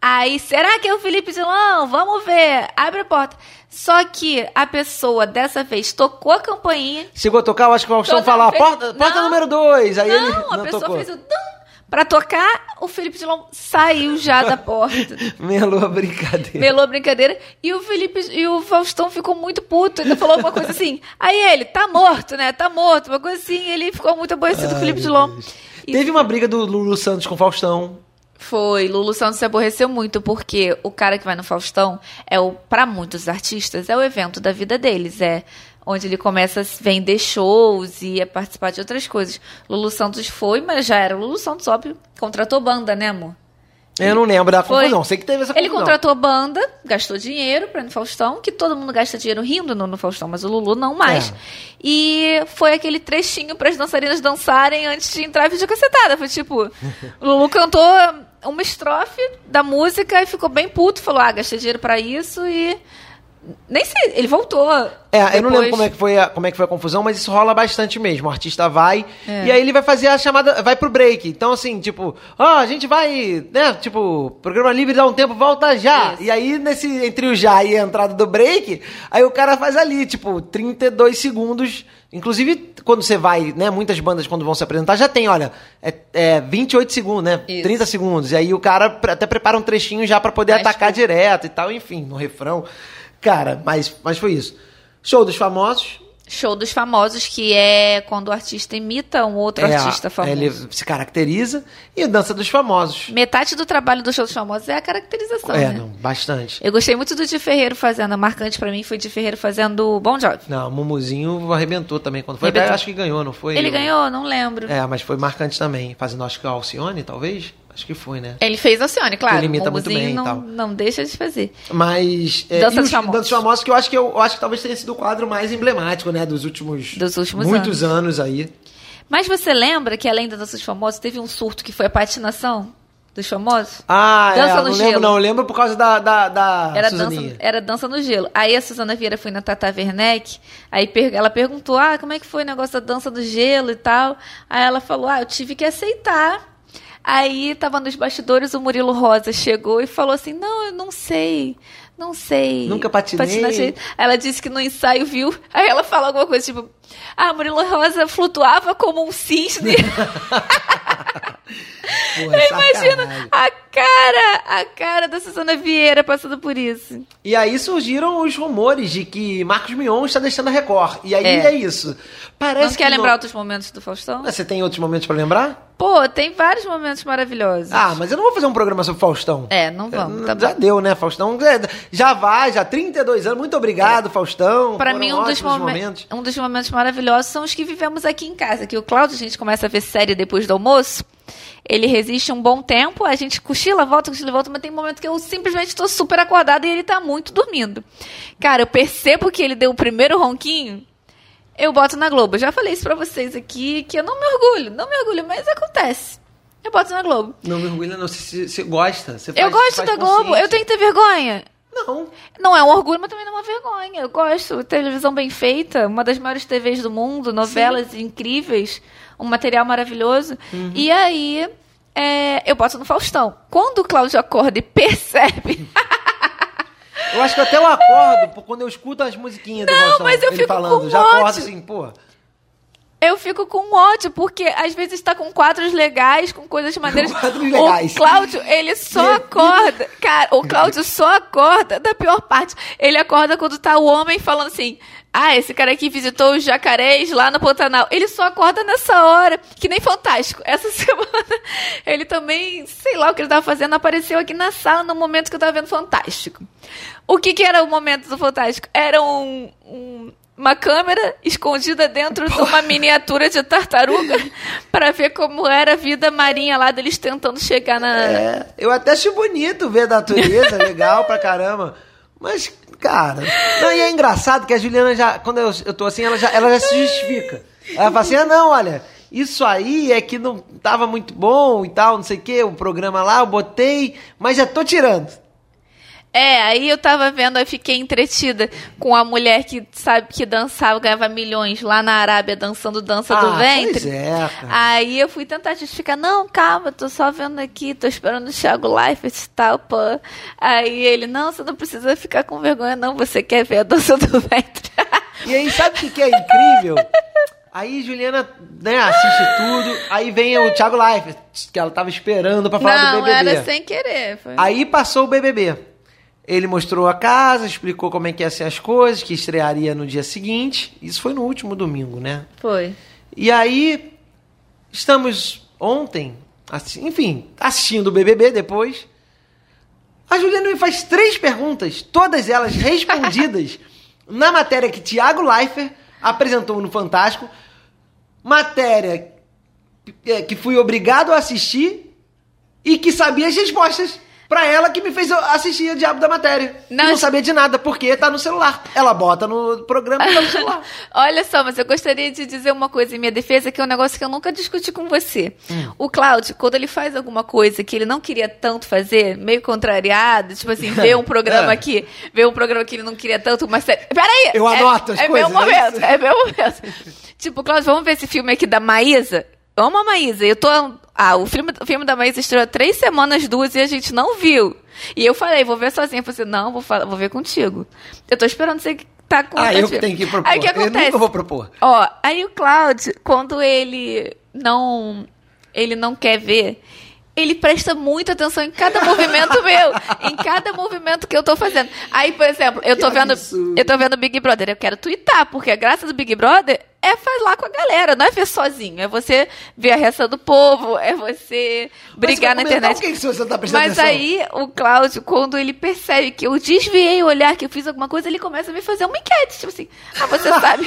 Aí, será que é o Felipe Dilon? Vamos ver. Abre a porta. Só que a pessoa, dessa vez, tocou a campainha. Chegou a tocar, eu acho que o Faustão falar, vez- porta, porta Não. número 2. Aí ele não, a não pessoa tocou. fez o dan. Pra tocar, o Felipe Dilon saiu já da porta. Melou a brincadeira. Melou a brincadeira. E o Felipe e o Faustão ficou muito puto. Ele falou uma coisa assim. Aí ele, tá morto, né? Tá morto. Uma coisa assim. Ele ficou muito aborrecido com o Felipe Dilon. E Teve uma briga do Lulu Santos com o Faustão. Foi. Lulu Santos se aborreceu muito porque o cara que vai no Faustão é o, para muitos artistas, é o evento da vida deles. É onde ele começa a vender shows e a participar de outras coisas. Lulu Santos foi, mas já era Lulu Santos, óbvio. Contratou banda, né, amor? Eu não lembro da Foi. confusão. Sei que teve essa Ele confusão. contratou banda, gastou dinheiro pra ir no Faustão, que todo mundo gasta dinheiro rindo no, no Faustão, mas o Lulu não mais. É. E foi aquele trechinho para as dançarinas dançarem antes de entrar a videocassetada. Foi tipo, o Lulu cantou uma estrofe da música e ficou bem puto, falou: "Ah, gastei dinheiro pra isso" e nem sei, ele voltou. É, eu não lembro depois. como é, que foi a, como é que foi a confusão, mas isso rola bastante mesmo. O artista vai É. e aí ele vai fazer a chamada, vai pro break. Então, assim, tipo, ó, a gente vai, né? Tipo, programa livre dá um tempo, volta já. Isso. E aí, nesse, entre o já e a entrada do break, aí o cara faz ali, tipo, 32 segundos. Inclusive, quando você vai, né? Muitas bandas, quando vão se apresentar, já tem, olha, é, é 28 segundos, né? Isso. 30 segundos. E aí o cara até prepara um trechinho já pra poder Mais atacar curto. direto e tal, enfim, no refrão. Cara, mas, mas foi isso. Show dos famosos. Show dos famosos, que é quando o artista imita um outro É, artista famoso. Ele se caracteriza. E dança dos famosos. Metade do trabalho do show dos famosos é a caracterização, é, né? não, bastante. Eu gostei muito do Di Ferreiro fazendo. A marcante pra mim foi Di Ferreiro fazendo Bom Job. Não, o Mumuzinho arrebentou também. Quando foi, até acho que ganhou, não foi? Ele Eu- ganhou, não lembro. É, mas foi marcante também. Fazendo, acho que o Alcione, talvez? Acho que foi, né? Ele fez Alcione, claro. Ele imita o muito bem e não, tal. não deixa de fazer. Mas. É, Dança e dos os- Famosos. Dança dos Famosos, que eu acho que, eu, eu acho que talvez tenha sido o quadro mais emblemático, né? Dos últimos. Dos últimos muitos anos. aí. Mas você lembra que além da dança dos famosos, teve um surto que foi a patinação dos famosos? Ah, Dança é, no não gelo. lembro, não. Eu lembro por causa da, da, da Era dança, Suzaninha. era dança no gelo. Aí a Suzana Vieira foi na Tata Werneck, aí per- ela perguntou, ah, como é que foi o negócio da dança do gelo e tal. Aí ela falou, ah, eu tive que aceitar. Aí tava nos bastidores, o Murilo Rosa chegou e falou assim, não, eu não sei, não sei. Nunca patinei. patinar direito." Aí ela disse que no ensaio viu, aí ela fala alguma coisa tipo, ah, Murilo Rosa flutuava como um cisne. Porra, Eu imagino sacanagem. a cara, a cara da Suzana Vieira passando por isso. E aí surgiram os rumores de que Marcos Mion está deixando a Record. E aí é, É. isso. Parece Não quer que lembrar não- outros momentos do Faustão? Você tem outros momentos pra lembrar? Pô, tem vários momentos maravilhosos. Ah, mas eu não vou fazer um programa sobre Faustão. É, não vamos, tá já bom. deu, né, Faustão? É, Já vai, já 32 anos. Muito obrigado, Faustão. Pra Foram mim, um dos, momen- momentos. um dos momentos maravilhosos são os que vivemos aqui em casa. Que o Cláudio, a gente começa a ver série depois do almoço. Ele resiste um bom tempo, a gente cochila, volta, cochila, volta, mas tem um momento que eu simplesmente tô super acordada e ele tá muito dormindo. Cara, eu percebo que ele deu o primeiro ronquinho, eu boto na Globo. Eu já falei isso pra vocês aqui, que eu não me orgulho, não me orgulho, mas acontece. Eu boto na Globo. Não mergulha, não. Você, você gosta. Você eu faz- gosto faz da Globo, eu tenho que ter vergonha. Não. Não é um orgulho, mas também não é uma vergonha. Eu gosto. Televisão bem feita, uma das maiores TVs do mundo, novelas incríveis, um material maravilhoso. E aí, é, eu boto no Faustão. Quando o Cláudio acorda e percebe Eu acho que até eu acordo quando eu escuto as musiquinhas do Não, Faustão, mas eu ele fico falando. Já acordo assim, pô. Eu fico com ódio, porque às vezes tá com quadros legais, com coisas maneiras. Quadros legais. O Cláudio, ele só acorda. Cara, o Cláudio só acorda da pior parte. Ele acorda quando tá o homem falando assim. Ah, esse cara aqui visitou os jacarés lá no Pantanal. Ele só acorda nessa hora, que nem fantástico. Essa semana, ele também, sei lá o que ele tava fazendo, apareceu aqui na sala no momento que eu tava vendo Fantástico. O que que era o momento do Fantástico? Era um- um uma câmera escondida dentro de uma miniatura de tartaruga para ver como era a vida marinha lá deles tentando chegar na. É, eu até acho bonito ver a natureza, legal pra caramba. Mas, cara. Não, e é engraçado que a Juliana já, quando eu, eu tô assim, ela já, ela já se justifica. Ela fala assim: ah, não, olha, isso aí é que não tava muito bom e tal, não sei o que, o programa lá, eu botei, mas já tô tirando. É, aí eu tava vendo, eu fiquei entretida com a mulher que sabe que dançava, ganhava milhões lá na Arábia dançando dança do Ah, ventre. Pois é, cara. Aí eu fui tentar justificar, não, calma, tô só vendo aqui, tô esperando o Thiago Leifert e tal, pô. Aí ele, não, você não precisa ficar com vergonha, não, você quer ver a dança do ventre. E aí, sabe o que, que é incrível? Aí Juliana, né, assiste tudo, aí vem o Thiago Leifert, que ela tava esperando pra falar do não, BBB. era sem querer. Foi... Aí passou o BBB. Ele mostrou a casa, explicou como é que ia ser as coisas, que estrearia no dia seguinte. Isso foi no último domingo, né? Foi. E aí, estamos ontem, enfim, assistindo o BBB depois. A Juliana me faz três perguntas, todas elas respondidas na matéria que Tiago Leifert apresentou no Fantástico. Matéria eh, que fui obrigado a assistir e que sabia as respostas. Pra ela que me fez assistir o Diabo da Matéria. Não, Não, sabia de nada, porque tá no celular. Ela bota no programa e tá no celular. Olha só, mas eu gostaria de dizer uma coisa em minha defesa, que é um negócio que eu nunca discuti com você. Hum. O Cláudio, quando ele faz alguma coisa que ele não queria tanto fazer, meio contrariado, tipo assim, ver um programa É. aqui, ver um programa que ele não queria tanto, mas sério. Peraí! Eu é, anoto as é coisas, meu é momento, isso? é meu momento. tipo, Cláudio, vamos ver esse filme aqui da Maísa? Amo a Maísa. Eu tô. Ah, o filme, o filme da Maísa estreou três semanas, duas, e a gente não viu. E eu falei, vou ver sozinha. Eu falei assim, não, vou, fa- vou ver contigo. Eu tô esperando você tá com Ah, eu que tenho que propor. Aí o que Eu acontece? nunca vou propor. Ó, aí o Cláudio, quando ele não ele não quer ver, ele presta muita atenção em cada movimento meu, em cada movimento que eu tô fazendo. Aí, por exemplo, eu tô Que vendo, absurdo. eu tô vendo Big Brother, eu quero twittar, porque a graça do Big Brother é falar com a galera, não é ver sozinho, é você ver a reação do povo, é você brigar na você internet. Que, que você tá prestando Mas atenção? aí, o Cláudio, quando ele percebe que eu desviei o olhar, que eu fiz alguma coisa, ele começa a me fazer uma enquete. Tipo assim, ah, você sabe,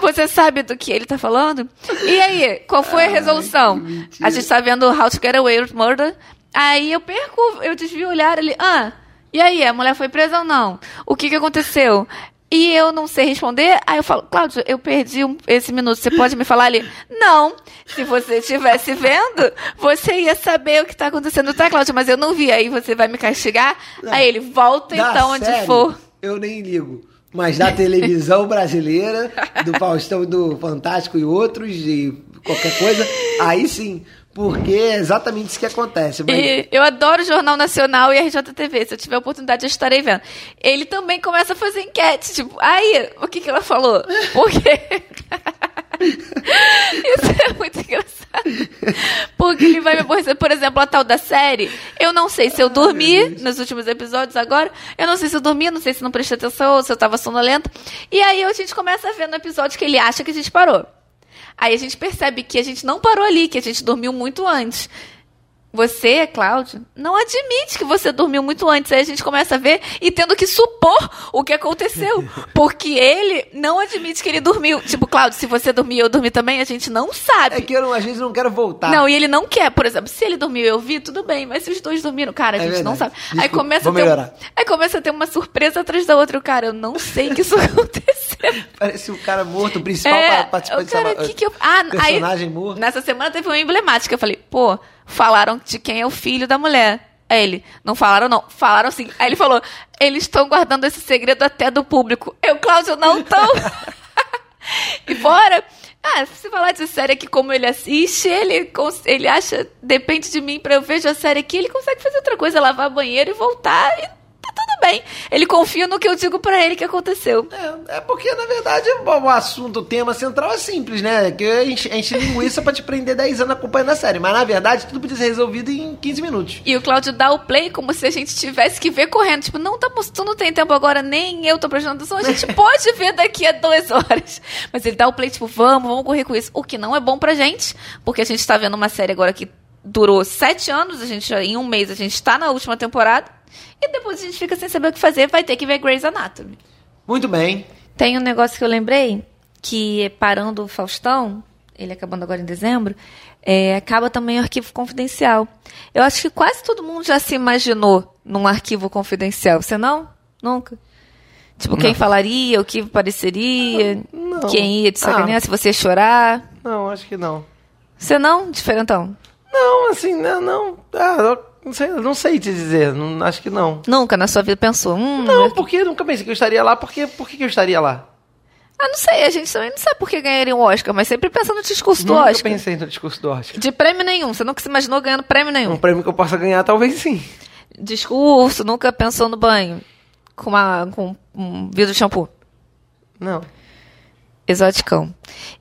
você sabe do que ele tá falando? E aí, qual foi a resolução? A gente tá vendo How to Get Away with Murder. Aí eu perco, eu desvio o olhar ali, ah, e aí, a mulher foi presa ou não? O que que aconteceu? E eu não sei responder, aí eu falo, Cláudio, eu perdi um- esse minuto, você pode me falar ali? Não, se você estivesse vendo, você ia saber o que tá acontecendo, tá, Cláudio? Mas eu não vi, aí você vai me castigar? Aí ele, volta então onde série, for. Eu nem ligo. Mas da televisão brasileira, do Faustão, do Fantástico e outros, e qualquer coisa, aí sim. Porque é exatamente isso que acontece. Mas E eu adoro o Jornal Nacional e a RJTV. Se eu tiver oportunidade, eu estarei vendo. Ele também começa a fazer enquete. Tipo, aí, o que, que ela falou? Por quê? Isso é muito engraçado. Porque ele vai me aborrecer. Por exemplo, a tal da série. Eu não sei se eu dormi nos últimos episódios agora. Eu não sei se eu dormi, não sei se não prestei atenção ou se eu tava sonolenta. E aí a gente começa a ver no episódio que ele acha que a gente parou. Aí a gente percebe que a gente não parou ali, que a gente dormiu muito antes. Você, Cláudio, não admite que você dormiu muito antes. Aí a gente começa a ver e tendo que supor o que aconteceu. Porque ele não admite que ele dormiu. Tipo, Cláudio, se você dormiu eu dormi também, a gente não sabe. é que eu, não- às vezes, não quero voltar. Não, e ele não quer. Por exemplo, se ele dormiu e eu vi, tudo bem. Mas se os dois dormiram, cara, a É gente não verdade. sabe. aí, Desculpa, começa a ter um- aí começa a ter uma surpresa atrás da outra. Cara, eu não sei que isso aconteceu. Parece o cara morto, o principal É, participante cara, dessa- que que eu... Ah, personagem aí, morto. Nessa semana teve uma emblemática. Eu falei, pô, falaram de quem é o filho da mulher. Aí ele, não falaram não, falaram sim. Aí ele falou, eles estão guardando esse segredo até do público. Eu, Cláudio, não estão. e fora... Ah, se falar de série aqui como ele assiste, ele, ele acha, depende de mim pra eu vejo a série aqui, ele consegue fazer outra coisa, lavar banheiro e voltar e bem. Ele confia no que eu digo pra ele que aconteceu. É, é porque, na verdade, o, o assunto, o tema central é simples, né? Que a gente, a gente linguiça pra te prender 10 anos acompanhando a série. Mas, na verdade, tudo podia ser resolvido em 15 minutos. E o Cláudio dá o play como se a gente tivesse que ver correndo. Tipo, não, tá, tu não tem tempo agora, nem eu tô prestando atenção. A gente pode ver daqui a duas horas. Mas ele dá o play, tipo, vamos, vamos correr com isso. O que não é bom pra gente, porque a gente tá vendo uma série agora que durou sete anos, a gente já- em um mês a gente tá na última temporada. E depois a gente fica sem saber o que fazer, vai ter que ver Grey's Anatomy. Muito bem. Tem um negócio que eu lembrei, que parando o Faustão, ele acabando agora em dezembro, é, acaba também o arquivo confidencial. Eu acho que quase todo mundo já se imaginou num arquivo confidencial. Você não? Nunca? Tipo, quem falaria, o que pareceria, Não. quem ia te sacanear, Ah. se você ia chorar. Não, acho que não. Você não? Diferentão? Não, assim, não, não. Ah, não sei, não sei te dizer. Não, acho que não. Nunca na sua vida pensou, hum, Não, porque eu nunca pensei que eu estaria lá. Porque, por que eu estaria lá? ah, não sei, a gente também não sabe por que ganharia um Oscar, mas sempre pensa no discurso do Nunca Oscar. pensei no discurso do Oscar. De prêmio nenhum, você nunca se imaginou ganhando prêmio nenhum. Um prêmio que eu possa ganhar, talvez sim. Discurso, nunca pensou no banho com, uma, com um vidro de shampoo. Não. Exoticão.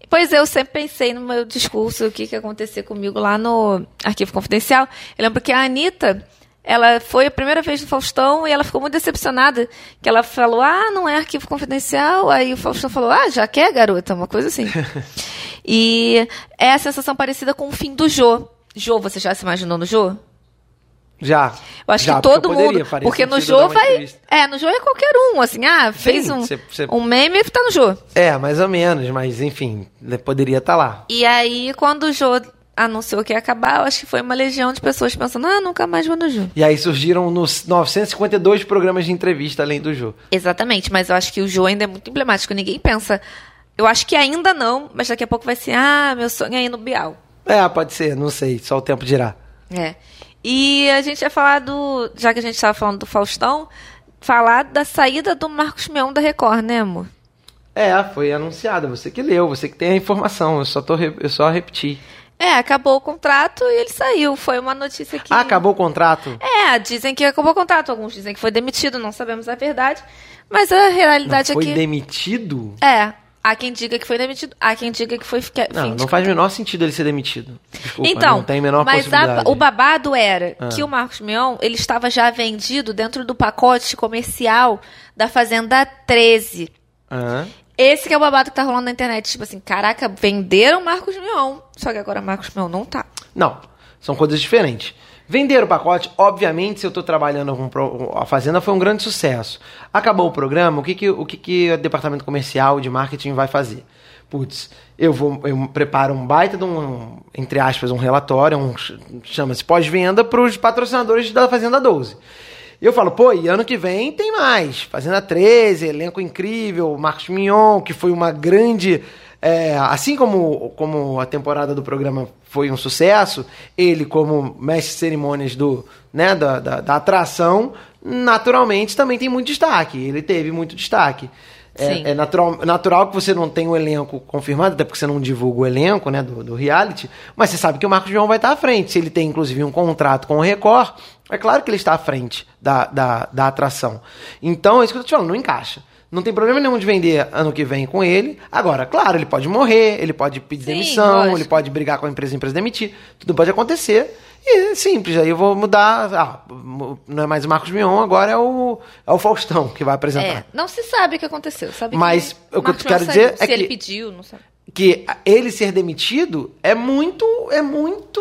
Pois é, eu sempre pensei no meu discurso, o que, que ia acontecer comigo lá no Arquivo Confidencial. Eu lembro que a Anitta, ela foi a primeira vez no Faustão e ela ficou muito decepcionada. Que ela falou, ah, não é Arquivo Confidencial. Aí o Faustão falou, ah, já quer, garota? Uma coisa assim. e é a sensação parecida com o fim do Jô. Jô, você já se imaginou no Jô? Já. Eu acho Já, que todo poderia, mundo. faria Porque no uma vai. É, no Jô é qualquer um, assim, ah, fez Sim, um, cê- cê- um meme e tá no Jô. É, mais ou menos, mas enfim, poderia estar lá. E aí, quando o Jô anunciou que ia acabar, eu acho que foi uma legião de pessoas pensando, ah, nunca mais vou no Jô. E aí surgiram nos 952 programas de entrevista além do Jô. Exatamente, mas eu acho que o Jô ainda é muito emblemático. Ninguém pensa. Eu acho que ainda não, mas daqui a pouco vai ser, ah, meu sonho é ir no Bial. É, pode ser, não sei, só o tempo dirá. É. E a gente ia falar do. Já que a gente estava falando do Faustão, falar da saída do Marcos Mion da Record, né, amor? É, foi anunciado, você que leu, você que tem a informação, eu só, tô, eu só repeti. É, acabou o contrato e ele saiu. Foi uma notícia que. Ah, acabou o contrato? É, dizem que acabou o contrato. Alguns dizem que foi demitido, não sabemos a verdade. Mas a realidade foi é que. demitido? É. Há quem diga que foi demitido, há quem diga que foi fica- Não, não faz o menor sentido ele ser demitido. Desculpa, Então, não tem a menor mas a- possibilidade. o babado era Ah. que o Marcos Mion, ele estava já vendido dentro do pacote comercial da Fazenda 13. Hã? Esse que é o babado que tá rolando na internet. Tipo assim, caraca, venderam Marcos Mion. Só que agora Marcos Mion não tá. Não, são coisas diferentes. Vender o pacote, obviamente, se eu estou trabalhando com a Fazenda, foi um grande sucesso. Acabou o programa, o que, que, o, que, que o departamento comercial de marketing vai fazer? Putz, eu vou eu preparo um baita de um, entre aspas, um relatório, um, ch- chama-se pós-venda para os patrocinadores da Fazenda 12. E eu falo, pô, e ano que vem tem mais. Fazenda 13, elenco incrível, Marcos Mignon, que foi uma grande. É, assim como, como a temporada do programa foi um sucesso, ele, como mestre de cerimônias do, né, da, da, da atração, naturalmente também tem muito destaque. Ele teve muito destaque. É, é natural, natural que você não tenha o elenco confirmado, até porque você não divulga o elenco né, do, do reality, mas você sabe que o Marcos João vai estar à frente. Se ele tem, inclusive, um contrato com o Record, é claro que ele está à frente da, da, da atração. Então, é isso que eu tô te falando, não encaixa. Não tem problema nenhum de vender ano que vem com ele. Agora, claro, ele pode morrer, ele pode pedir Sim, demissão, lógico. ele pode brigar com a empresa e a empresa demitir. Tudo pode acontecer. E é simples, aí eu vou mudar. Ah, não é mais o Marcos Mion, agora é o, é o Faustão que vai apresentar. É, não se sabe o que aconteceu. Sabe Mas que o que eu quero dizer é Se ele que- pediu, não sabe. que ele ser demitido é muito é muito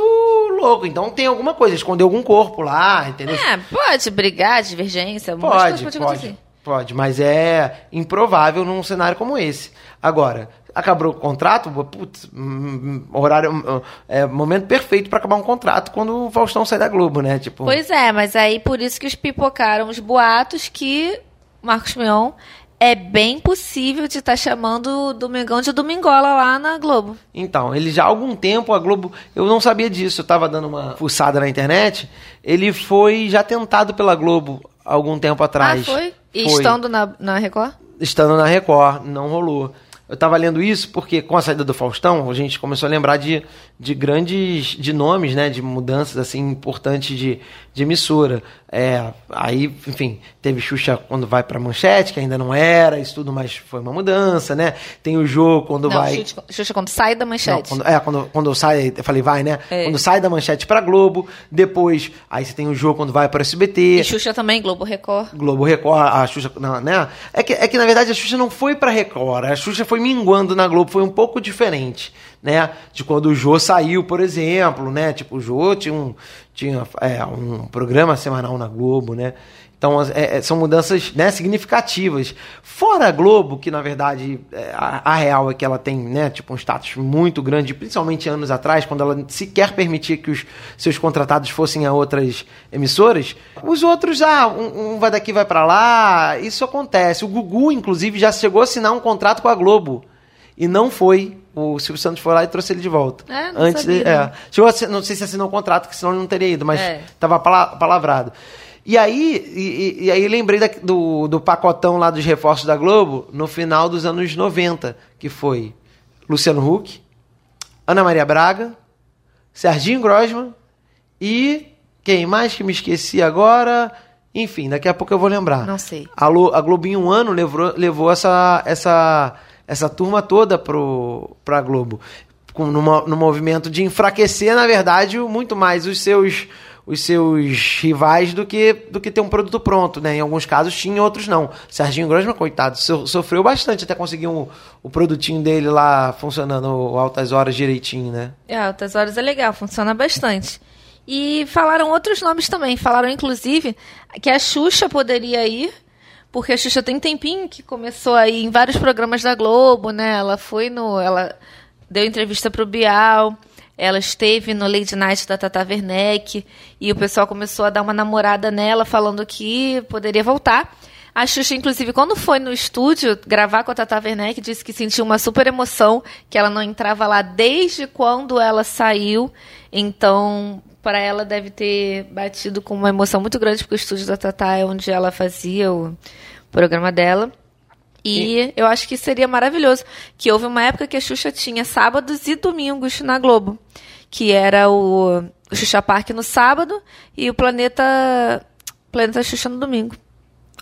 louco. Então tem alguma coisa, escondeu algum corpo lá, entendeu? É, pode brigar, divergência, pode, coisa pode, acontecer. Pode, mas é improvável num cenário como esse. Agora, acabou o contrato, putz, hum, horário, hum, é momento perfeito pra acabar um contrato quando o Faustão sai da Globo, né? Tipo, Pois é, mas aí por isso que os pipocaram os boatos que Marcos Mion é bem possível de estar chamando o Domingão de Domingola lá na Globo. Então, ele já há algum tempo, a Globo, eu não sabia disso, eu tava dando uma fuçada na internet, ele foi já tentado pela Globo algum tempo atrás. Ah, foi? E Foi. estando na, na Record? Estando na Record, não rolou. eu tava lendo isso porque com a saída do Faustão, a gente começou a lembrar de, de grandes de nomes, né, de mudanças assim importantes de, de emissora. É, aí, enfim, teve Xuxa quando vai pra Manchete, que ainda não era, isso tudo, mas foi uma mudança, né? Tem o Jô quando Não, vai Xuxa, Xuxa quando sai da não, manchete. quando, é, quando, quando sai, eu falei, vai, né? É. Quando sai da manchete pra Globo, depois, aí você tem o jogo quando vai para SBT. E Xuxa também, Globo Record. Globo Record, a Xuxa, não, né? É que, é que na verdade a Xuxa não foi pra Record, a Xuxa foi minguando na Globo, foi um pouco diferente, né? De quando o Jô saiu, por exemplo, né? Tipo, o Jô tinha um, tinha, é, um programa semanal na Globo, né? Então, é, é, são mudanças né, significativas. Fora a Globo, que na verdade é, a, a real é que ela tem né, tipo, um status muito grande, principalmente anos atrás, quando ela sequer permitia que os seus contratados fossem a outras emissoras. Os outros, ah, um, um vai daqui, vai pra lá, isso acontece. O Gugu, inclusive, já chegou a assinar um contrato com a Globo. E não foi. O Silvio Santos foi lá e trouxe ele de volta. É, não Antes sabia, de, é. não. Chegou a não sei se assinou o contrato, que senão ele não teria ido, mas É. tava pala- palavrado. E aí, e, e- e aí lembrei da- do, do pacotão lá dos reforços da Globo no final dos anos 90, que foi Luciano Huck, Ana Maria Braga, Serginho Grosman e quem mais que me esqueci agora? Enfim, daqui a pouco eu vou lembrar. Não sei. A, Lo- a Globo em um ano levou, levou essa, essa, essa turma toda pro, pra Globo. Com, numa, no movimento de enfraquecer, na verdade, muito mais os seus, os seus rivais do que, do que ter um produto pronto, né? Em alguns casos tinha, em outros não. Serginho Grosman, coitado, so- sofreu bastante até conseguir um- o produtinho dele lá funcionando altas horas direitinho, né? É, Altas Horas é legal, funciona bastante. E falaram outros nomes também. Falaram, inclusive, que a Xuxa poderia ir, porque a Xuxa tem tempinho que começou a ir em vários programas da Globo, né? Ela foi no. Ela deu entrevista pro Bial. Ela esteve no Lady Night da Tata Werneck e o pessoal começou a dar uma namorada nela, falando que poderia voltar. A Xuxa, inclusive, quando foi no estúdio gravar com a Tata Werneck, disse que sentiu uma super emoção, que ela não entrava lá desde quando ela saiu. Então, para ela deve ter batido com uma emoção muito grande, porque o estúdio da Tata é onde ela fazia o programa dela. E eu acho que seria maravilhoso. Que houve uma época que a Xuxa tinha sábados e domingos na Globo. Que era o, o Xuxa Park no sábado e o Planeta, Planeta Xuxa no domingo.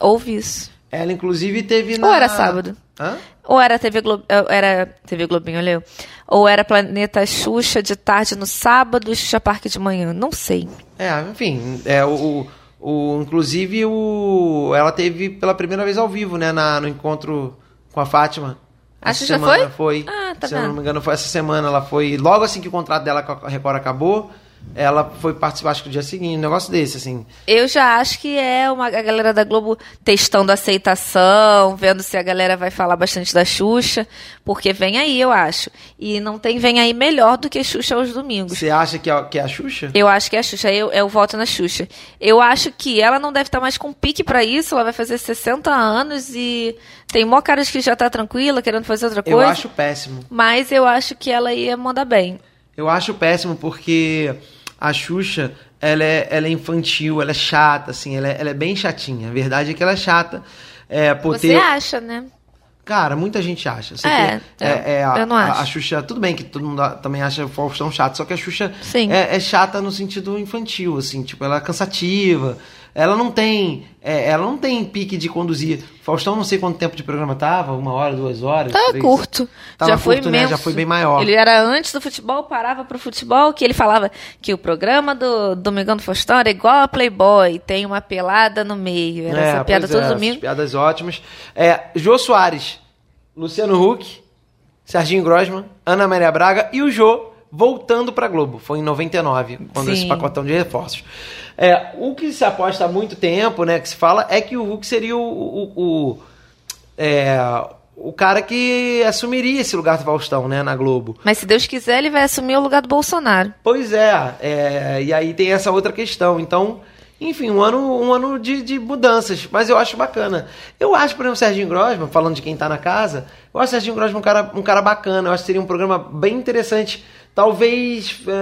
Houve isso. Ela, inclusive, teve na... Ou era sábado? Hã? Ou era TV Globo, era TV Globinho, olha eu. Ou era Planeta Xuxa de tarde no sábado e Xuxa Park de manhã. Não sei. É, enfim, é, o, o, inclusive o, ela teve pela primeira vez ao vivo, né, na, no encontro com a Fátima. A Essa Xuxa semana foi? foi. Ah, tá Se eu não me engano, foi essa semana. Ela foi. Logo assim que o contrato dela com a Record acabou, ela foi participar, acho que no dia seguinte, um negócio desse, assim. Eu já acho que é uma, a galera da Globo testando aceitação, vendo se a galera vai falar bastante da Xuxa, porque vem aí, eu acho. E não tem vem aí melhor do que Xuxa aos domingos. Você acha que é, que é a Xuxa? Eu acho que é a Xuxa, eu, eu voto na Xuxa. Eu acho que ela não deve estar mais com pique pra isso, ela vai fazer 60 anos e tem mó cara de que já tá tranquila, querendo fazer outra Eu coisa. acho péssimo. Mas eu acho que ela ia mandar bem. Eu acho péssimo porque a Xuxa, ela é, ela é infantil, ela é chata, assim, ela é, ela é bem chatinha. A verdade é que ela é chata. É, por Você ter... acha, né? Cara, muita gente acha. Sei É, que eu- a, eu não a- acho. A, Xuxa, tudo bem que todo mundo também acha o Faustão chato, só que a Xuxa Sim. é, é chata no sentido infantil, assim, tipo, ela é cansativa. Ela não tem. é, ela não tem pique de conduzir. Faustão, não sei quanto tempo de programa tava, uma hora, duas horas. Tá três. curto. Tava já foi curto, né? imenso. Já foi bem maior. Ele era antes do futebol, parava pro futebol, que ele falava que o programa do Domingão do Faustão era igual a Playboy, tem uma pelada no meio. Era essa piada todo é, domingo. Piadas ótimas. É, Jô Soares, Luciano Huck, Serginho Grosman, Ana Maria Braga e o Jô voltando pra Globo. Foi em 99, quando Sim. esse pacotão de reforços. É, o que se aposta há muito tempo, né, que se fala, é que o Huck seria o, o, o- é, o cara que assumiria esse lugar do Faustão, né, na Globo. Mas se Deus quiser, ele vai assumir o lugar do Bolsonaro. Pois é, é, e aí tem essa outra questão. Então, enfim, um ano, um ano de, de mudanças, mas eu acho bacana. Eu acho, por exemplo, o Serginho Grosman, falando de quem tá na casa, eu acho o Serginho Grosman um cara, um cara bacana, eu acho que seria um programa bem interessante. Talvez é,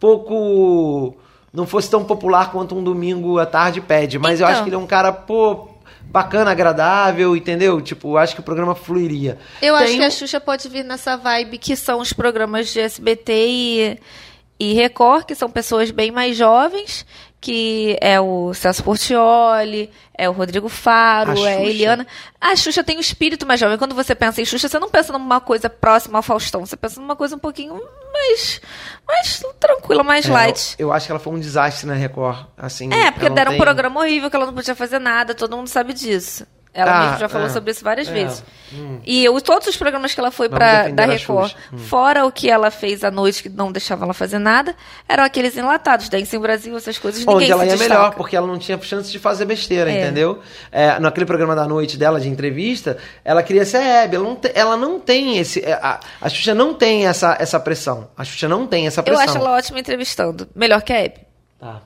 pouco. não fosse tão popular quanto um domingo à tarde pede, mas eu Então. acho que ele é um cara, pô. bacana, agradável, entendeu? Tipo, acho que o programa fluiria. Eu Tem acho que a Xuxa pode vir nessa vibe que são os programas de SBT e, e Record, que são pessoas bem mais jovens, que é o Celso Portioli, é o Rodrigo Faro, é a Eliana. A Xuxa tem um espírito mais jovem. Quando você pensa em Xuxa, você não pensa numa coisa próxima ao Faustão, você pensa numa coisa um pouquinho mais, mais tranquila, mais É, light. Eu, eu acho que ela foi um desastre na Record, assim. É, porque deram tem- um programa horrível que ela não podia fazer nada, todo mundo sabe disso. Ela Ah, mesmo já falou é. sobre isso várias É, vezes. hum. E eu, todos os programas que ela foi defender da Record. Hum. fora o que ela fez à noite, que não deixava ela fazer nada, eram aqueles enlatados, Dance em Brasil, essas coisas. Ninguém Onde ela se ia destaca. melhor, porque ela não tinha chance de fazer besteira, É. entendeu? É, naquele programa da noite dela, de entrevista, ela queria ser Hebe. Ela não, te- ela não tem esse. é, A, a Xuxa não tem essa, essa pressão. A Xuxa não tem essa Eu pressão. acho ela ótima entrevistando. Melhor que a Hebe. Tá.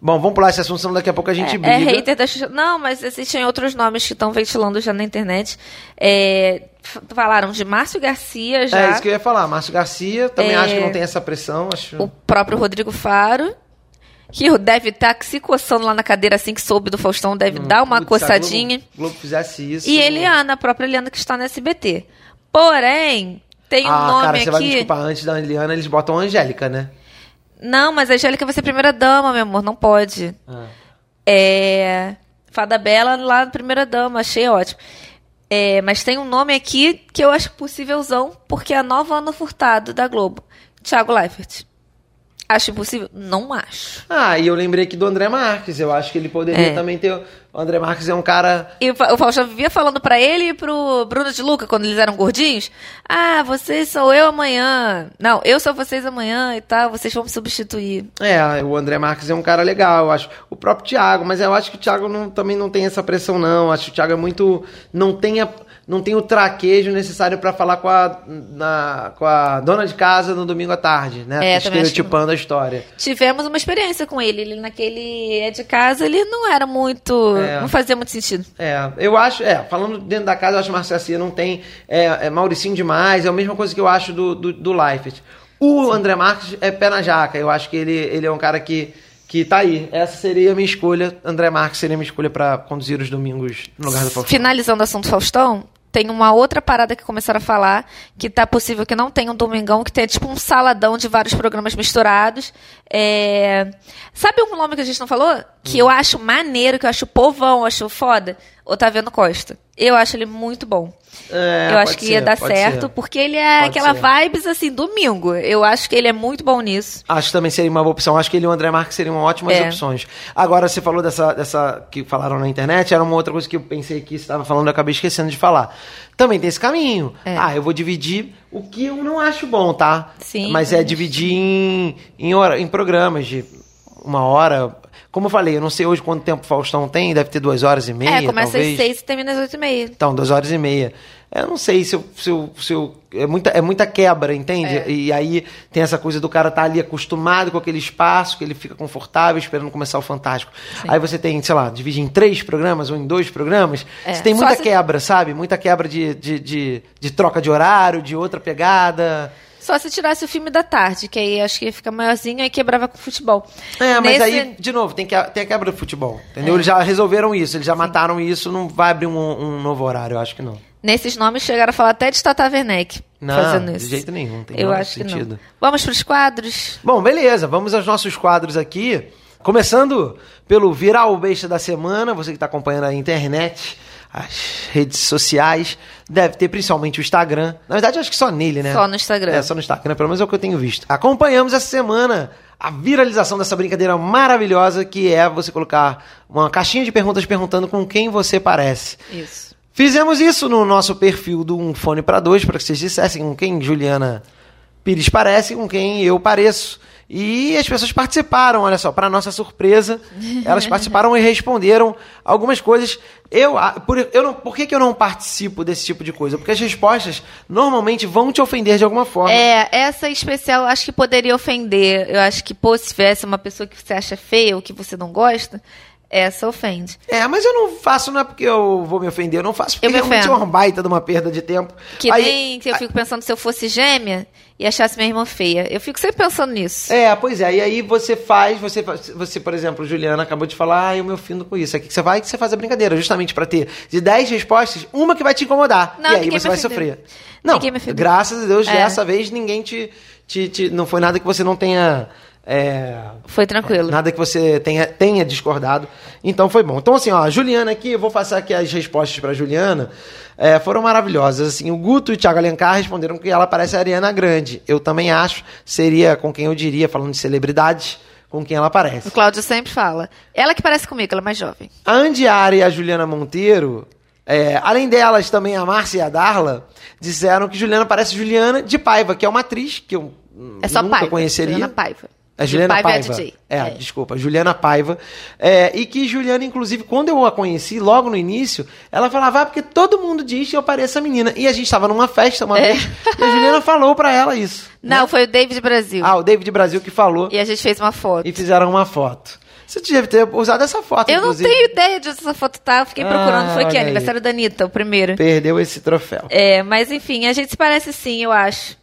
Bom, vamos pular esse assunto, senão daqui a pouco a gente É, briga. é hater da Xuxa. Não, mas existem outros nomes que estão ventilando já na internet. É, falaram de Márcio Garcia já. É isso que eu ia falar. Márcio Garcia, também É. acho que não tem essa pressão. Acho... o próprio Rodrigo Faro, que deve estar se coçando lá na cadeira assim que soube do Faustão, deve dar uma Hum, Putz, se a coçadinha. Globo, Globo fizesse isso. E Eliana, a própria Eliana que está no SBT. Porém, tem um ah, nome cara, você vai me desculpar. Antes da Eliana, eles botam a Angélica, né? Não, mas a Angélica vai ser primeira dama, meu amor, não pode. Ah. É. Fada Bela lá na primeira dama, achei ótimo. É, mas tem um nome aqui que eu acho possívelzão, porque é a nova Ana Furtado da Globo. Thiago Leifert. Acho impossível? Não acho. Ah, e eu lembrei aqui do André Marques. Eu acho que ele poderia É. também ter. O André Marques é um cara. E o Fa- o Faustão vivia falando pra ele e pro Bruno de Luca, quando eles eram gordinhos. Ah, vocês sou eu amanhã. Não, eu sou vocês amanhã e tal, vocês vão me substituir. É, o André Marques é um cara legal, eu acho. O próprio Thiago, mas eu acho que o Thiago não- também não tem essa pressão, não. Eu acho que o Thiago é muito. Não tem, a- não tem o traquejo necessário pra falar com a, na- com a dona de casa no domingo à tarde, né? É, Estereotipando a história. Tivemos uma experiência com ele. Ele naquele é de casa, ele não era muito. É. Não fazia muito sentido. É, eu acho, é, falando dentro da casa, eu acho que Garcia não tem. É, é Mauricinho demais, é a mesma coisa que eu acho do, do, do Leifert. O André Marques é pé na jaca, eu acho que ele, ele é um cara que, que tá aí. Essa seria a minha escolha. André Marques seria a minha escolha pra conduzir os domingos no lugar do Faustão. Finalizando o assunto Faustão, tem uma outra parada que começaram a falar, que tá possível que não tenha um domingão, que tenha tipo um saladão de vários programas misturados. É... Sabe um nome que a gente não falou? Que Hum. eu acho maneiro, que eu acho povão, acho foda? Otaviano Costa. Eu acho ele muito bom. É, eu acho que ser, ia dar certo, ser. porque ele é Pode aquela ser. vibes assim, domingo. Eu acho que ele é muito bom nisso. Acho que também seria uma boa opção. Acho que ele e o André Marques seriam ótimas É. opções. Agora, você falou dessa, dessa que falaram na internet, era uma outra coisa que eu pensei que estava falando e acabei esquecendo de falar. Também tem esse caminho. É. Ah, eu vou dividir o que eu não acho bom, tá? Sim, Mas é dividir em, em, hora, em programas de uma hora. Como eu falei, eu não sei hoje quanto tempo o Faustão tem, deve ter duas horas e meia. é, começa talvez. às seis e termina às oito e meia. Então, duas horas e meia. Eu não sei se eu. Se eu, se eu- é, muita, é muita quebra, entende? É. E aí tem essa coisa do cara estar ali acostumado com aquele espaço, que ele fica confortável esperando começar o Fantástico. Aí você tem, sei lá, divide em três programas ou em dois programas. É, Você tem só muita se- quebra, sabe? Muita quebra de, de, de, de troca de horário, de outra pegada. Só se tirasse o filme da tarde, que aí acho que ia ficar maiorzinho e quebrava com o futebol. É, mas Nesse- aí, de novo, tem, que, tem a quebra do futebol. Entendeu? Eles já resolveram isso, eles já mataram isso, não vai abrir um, um novo horário, eu acho que não. Nesses nomes chegaram a falar até de Tata Werneck Não, fazendo de isso. jeito nenhum, tem Eu acho que sentido. não. Vamos para os quadros? Bom, beleza, vamos aos nossos quadros aqui. Começando pelo Viral Besta da Semana, você que está acompanhando a internet, as redes sociais, deve ter principalmente o Instagram. Na verdade, acho que só nele, né? Só no Instagram. É, só no Instagram, pelo menos é o que eu tenho visto. Acompanhamos essa semana a viralização dessa brincadeira maravilhosa que é você colocar uma caixinha de perguntas perguntando com quem você parece. Isso. Fizemos isso no nosso perfil do Um Fone para Dois, para que vocês dissessem com quem Juliana Pires parece, com quem eu pareço. E as pessoas participaram, olha só, para nossa surpresa, elas participaram e responderam algumas coisas. Eu, a- por, eu não, por que, que eu não participo desse tipo de coisa? Porque as respostas normalmente vão te ofender de alguma forma. É, essa especial eu acho que poderia ofender. Eu acho que, pô, se tivesse uma pessoa que você acha feia ou que você não gosta, Essa ofende. É, mas eu não faço, não é porque eu vou me ofender, eu não faço porque Eu me realmente é ofendo. uma baita de uma perda de tempo. Que Aí- nem que eu fico pensando se eu fosse gêmea e achasse minha irmã feia. Eu fico sempre pensando nisso. É, pois é. E aí você faz, você, você por exemplo, Juliana acabou de falar, ah, eu me ofendo com isso. Aqui que você vai, que você faz a brincadeira, justamente pra ter de 10 respostas, uma que vai te incomodar. Não, e aí você vai sofrer. Não, graças a Deus, É. dessa vez ninguém te, te, te- Não foi nada que você não tenha. É, Foi tranquilo. Nada que você tenha, tenha discordado. Então foi bom. Então, assim, ó, a Juliana aqui, eu vou passar aqui as respostas pra Juliana. é, foram maravilhosas. Assim, o Guto e o Thiago Alencar responderam que ela parece a Ariana Grande. Eu também acho. Seria com quem eu diria, falando de celebridades, com quem ela parece. O Cláudio sempre fala. Ela que parece comigo, ela é mais jovem. A Andiara e a Juliana Monteiro, é, além delas, também a Márcia e a Darla, disseram que Juliana parece Juliana de Paiva, que é uma atriz que eu É só nunca Paiva. conheceria. Juliana Paiva. A Juliana Paiva é Paiva. É, É. desculpa, Juliana Paiva. É, e que Juliana, inclusive, quando eu a conheci, logo no início, ela falava, ah, porque todo mundo diz que eu pareço a menina. E a gente estava numa festa uma É. vez, e a Juliana falou pra ela isso. Não, foi o David Brasil. Ah, o David Brasil que falou, E a gente fez uma foto. e fizeram uma foto. Você deve ter usado essa foto, Eu não inclusive. tenho ideia de onde essa foto tá. Eu fiquei Ah, procurando. Foi que aniversário da Anitta, o primeiro. Perdeu esse troféu. É, mas enfim, a gente se parece sim, eu acho.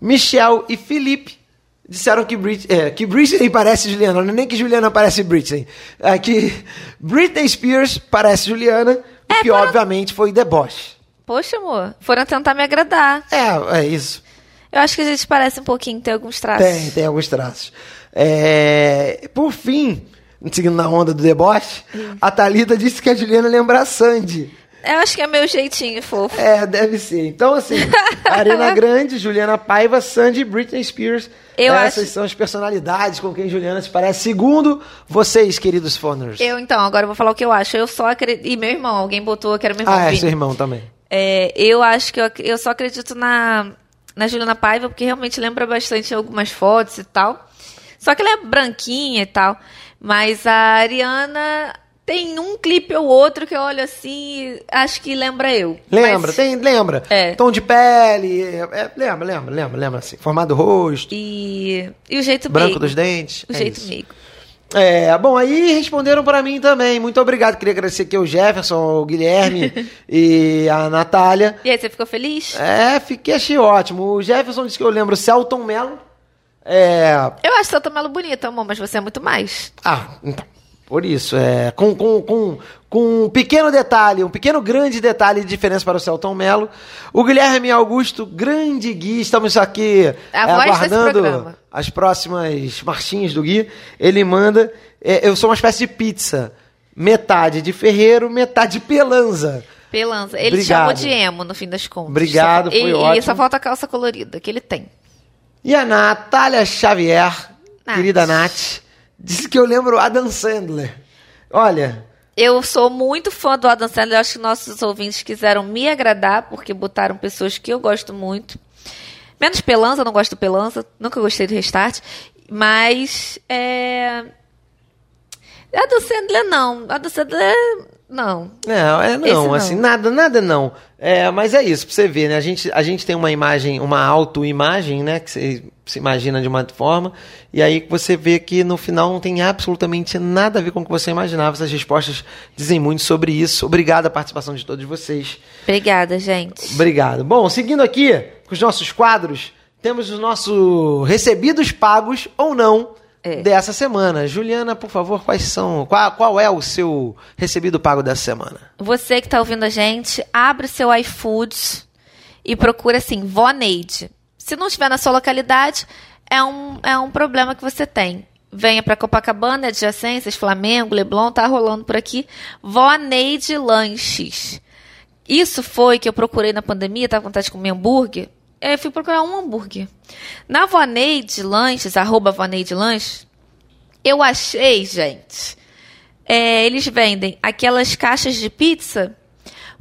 Michel e Felipe disseram que, Brit é, que Britney parece Juliana, não é nem que Juliana parece Britney. É que Britney Spears parece Juliana, o É, que foram- obviamente foi deboche. Poxa, amor, foram tentar me agradar. É, é isso. Eu acho que a gente parece um pouquinho, tem alguns traços. Tem, tem alguns traços. É, por fim, seguindo na onda do deboche, a Thalita disse que a Juliana lembra a Sandy. Eu acho que é meu jeitinho fofo. É, deve ser. Então, assim, Arena Grande, Juliana Paiva, Sandy e Britney Spears. Eu Essas acho- são as personalidades com quem Juliana se parece, segundo vocês, queridos foners. Eu, então, agora eu vou falar o que eu acho. Eu só acredito. E meu irmão, alguém botou que era meu irmão. Ah, é, Vini. seu irmão também. É, eu acho que eu, eu só acredito na, na Juliana Paiva, porque realmente lembra bastante algumas fotos e tal. Só que ela é branquinha e tal. Mas a Ariana tem um clipe ou outro que eu olho assim e acho que lembra eu. Lembra, Mas- tem, lembra. É. Tom de pele, é, é, lembra, lembra, lembra, lembra assim. Formado do rosto, E, e o jeito branco meigo. dos dentes. O é jeito isso. meigo. É, bom, aí responderam pra mim também. Muito obrigado. Queria agradecer aqui o Jefferson, o Guilherme e a Natália. E aí, você ficou feliz? É, fiquei, achei ótimo. O Jefferson disse que eu lembro Celton Mello. É. Eu acho Santa Melo bonita, amor, mas você é muito mais. Ah, então. Por isso, é. Com, com, com, com um pequeno detalhe, um pequeno grande detalhe de diferença para o Celton Mello. O Guilherme Augusto, grande Gui, estamos aqui é, aguardando as próximas marchinhas do Gui. Ele manda. é, eu sou uma espécie de pizza. Metade de ferreiro, metade de pelanza. Pelanza. Ele Obrigado. chamou de emo, no fim das contas. Obrigado, Só- foi e, ótimo. E só falta a calça colorida, que ele tem. E a Natália Xavier, Nath. querida Nath, disse que eu lembro Adam Sandler. Olha, Eu sou muito fã do Adam Sandler. Acho que nossos ouvintes quiseram me agradar, porque botaram pessoas que eu gosto muito. Menos Pelanza, não gosto do Pelanza. Nunca gostei do Restart. Mas, é... Adam Sandler, não. Adam Sandler, não. Não, é Esse não, não. assim, nada, nada não. É, mas é isso, pra você ver, né? A gente, a gente tem uma imagem, uma autoimagem, né? Que você se imagina de uma forma, e aí você vê que no final não tem absolutamente nada a ver com o que você imaginava. Essas respostas dizem muito sobre isso. Obrigado a participação de todos vocês. Obrigada, gente. Obrigado. Bom, seguindo aqui com os nossos quadros, temos os nossos recebidos pagos ou não É. dessa semana. Juliana, por favor, quais são? Qual, qual é o seu recebido pago dessa semana? Você que está ouvindo a gente, abre o seu iFoods e procura assim, Vó Neide. Se não estiver na sua localidade, é um, é um problema que você tem. Venha para Copacabana, adjacências, Flamengo, Leblon, tá rolando por aqui. Vó Neide Lanches. Isso foi que eu procurei na pandemia, tava com vontade de comer hambúrguer. Eu fui procurar um hambúrguer. Na Vó Neide Lanches, arroba Vó Neide Lanches, eu achei, gente, é, eles vendem aquelas caixas de pizza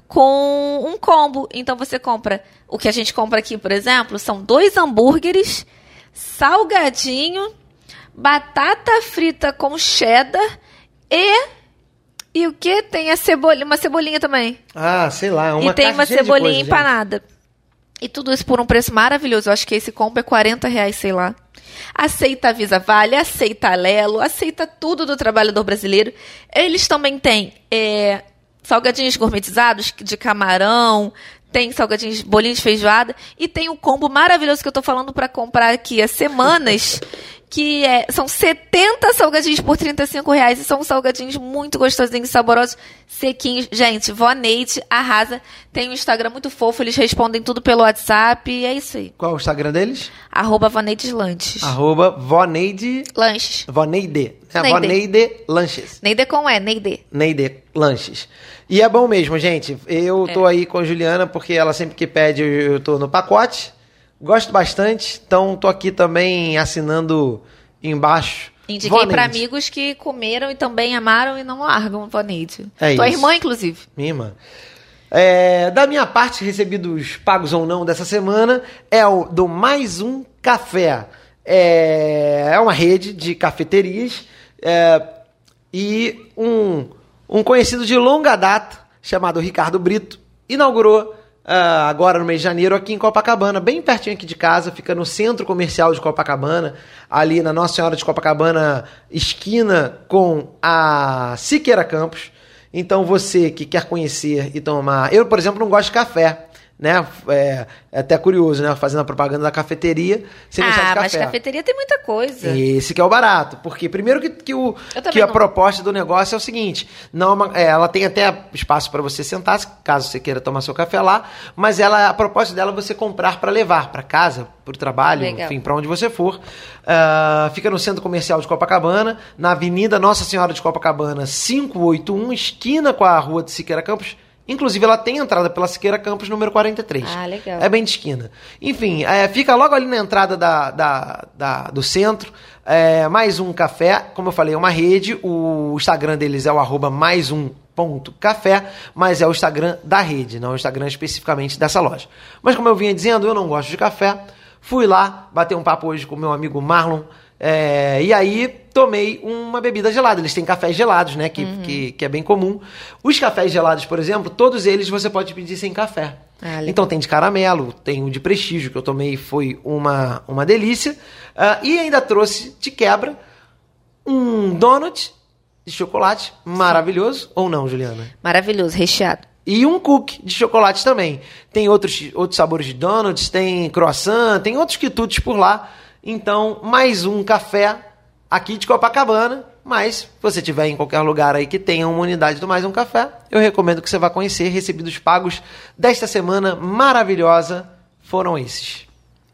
com um combo. Então você compra o que a gente compra aqui, por exemplo, são dois hambúrgueres, salgadinho, batata frita com cheddar e e o que tem a cebolinha, uma cebolinha também. Ah, sei lá, uma e tem uma cebolinha coisa, gente. E tudo isso por um preço maravilhoso. Eu acho que esse combo é 40 reais, sei lá. Aceita a Visa Vale, aceita a Lelo, aceita tudo do trabalhador brasileiro. Eles também têm é, salgadinhos gourmetizados de camarão, tem salgadinhos, bolinhos de feijoada e tem o combo maravilhoso que eu tô falando para comprar aqui há semanas, que é, são 70 salgadinhos por 35 reais e são salgadinhos muito gostosinhos, saborosos, sequinhos. Gente, Vó Neide arrasa. Tem um Instagram muito fofo, eles respondem tudo pelo WhatsApp e é isso aí. Qual é o Instagram deles? Arroba Voneides Lanches. Arroba Voneide... Lanches. Voneide. É, Neide. Voneide Lanches. Neide com E, Neide. Neide Lanches. E é bom mesmo, gente. Eu tô aí com a Juliana porque ela sempre que pede eu, eu tô no pacote. Gosto bastante, então tô aqui também assinando embaixo. Indiquei para amigos que comeram e também amaram e não largam Voneide. É Tua isso. irmã, inclusive. Minha irmã. É, da minha parte, recebidos pagos ou não dessa semana, é o do Mais Um Café. É, é uma rede de cafeterias é, e um, um conhecido de longa data, chamado Ricardo Brito, inaugurou ah, agora no mês de janeiro aqui em Copacabana, bem pertinho aqui de casa, fica no centro comercial de Copacabana, ali na Nossa Senhora de Copacabana, esquina com a Siqueira Campos. Então você que quer conhecer e tomar. Eu, por exemplo, não gosto de café. Né? É, é até curioso, né? Fazendo a propaganda da cafeteria sem Ah, de mas café. cafeteria tem muita coisa. Esse que é o barato. Porque primeiro que, que, o, que a não. proposta do negócio é o seguinte: não, é uma- é, ela tem até espaço para você sentar, se- caso você queira tomar seu café lá, mas ela, a proposta dela é você comprar para levar para casa, para o trabalho, Legal. enfim, para onde você for. Ah, fica no centro comercial de Copacabana, na Avenida Nossa Senhora de Copacabana, 581, esquina com a rua de Siqueira Campos. Inclusive, ela tem entrada pela Siqueira Campos, número 43. Ah, legal. É bem de esquina. Enfim, é, fica logo ali na entrada da, da- da- do centro. É, mais um café, como eu falei, é uma rede. O Instagram deles é o arroba mais um ponto café, mas é o Instagram da rede, não é o Instagram especificamente dessa loja. Mas como eu vinha dizendo, eu não gosto de café. Fui lá bater um papo hoje com o meu amigo Marlon. É, e aí tomei uma bebida gelada. Eles têm cafés gelados, né? Que, que, que é bem comum. Os cafés gelados, por exemplo, todos eles você pode pedir sem café. Ah, então tem de caramelo, tem o de prestígio que eu tomei, foi uma, uma delícia. Ah, e ainda trouxe de quebra um donut de chocolate maravilhoso. Ou não, Juliana? Maravilhoso, recheado. E um cookie de chocolate também. Tem outros, outros sabores de donuts, tem croissant, tem outros quitutes por lá. Então, mais um café aqui de Copacabana. Mas, se você tiver em qualquer lugar aí que tenha uma unidade do Mais Um Café, eu recomendo que você vá conhecer. Recebidos pagos desta semana maravilhosa foram esses.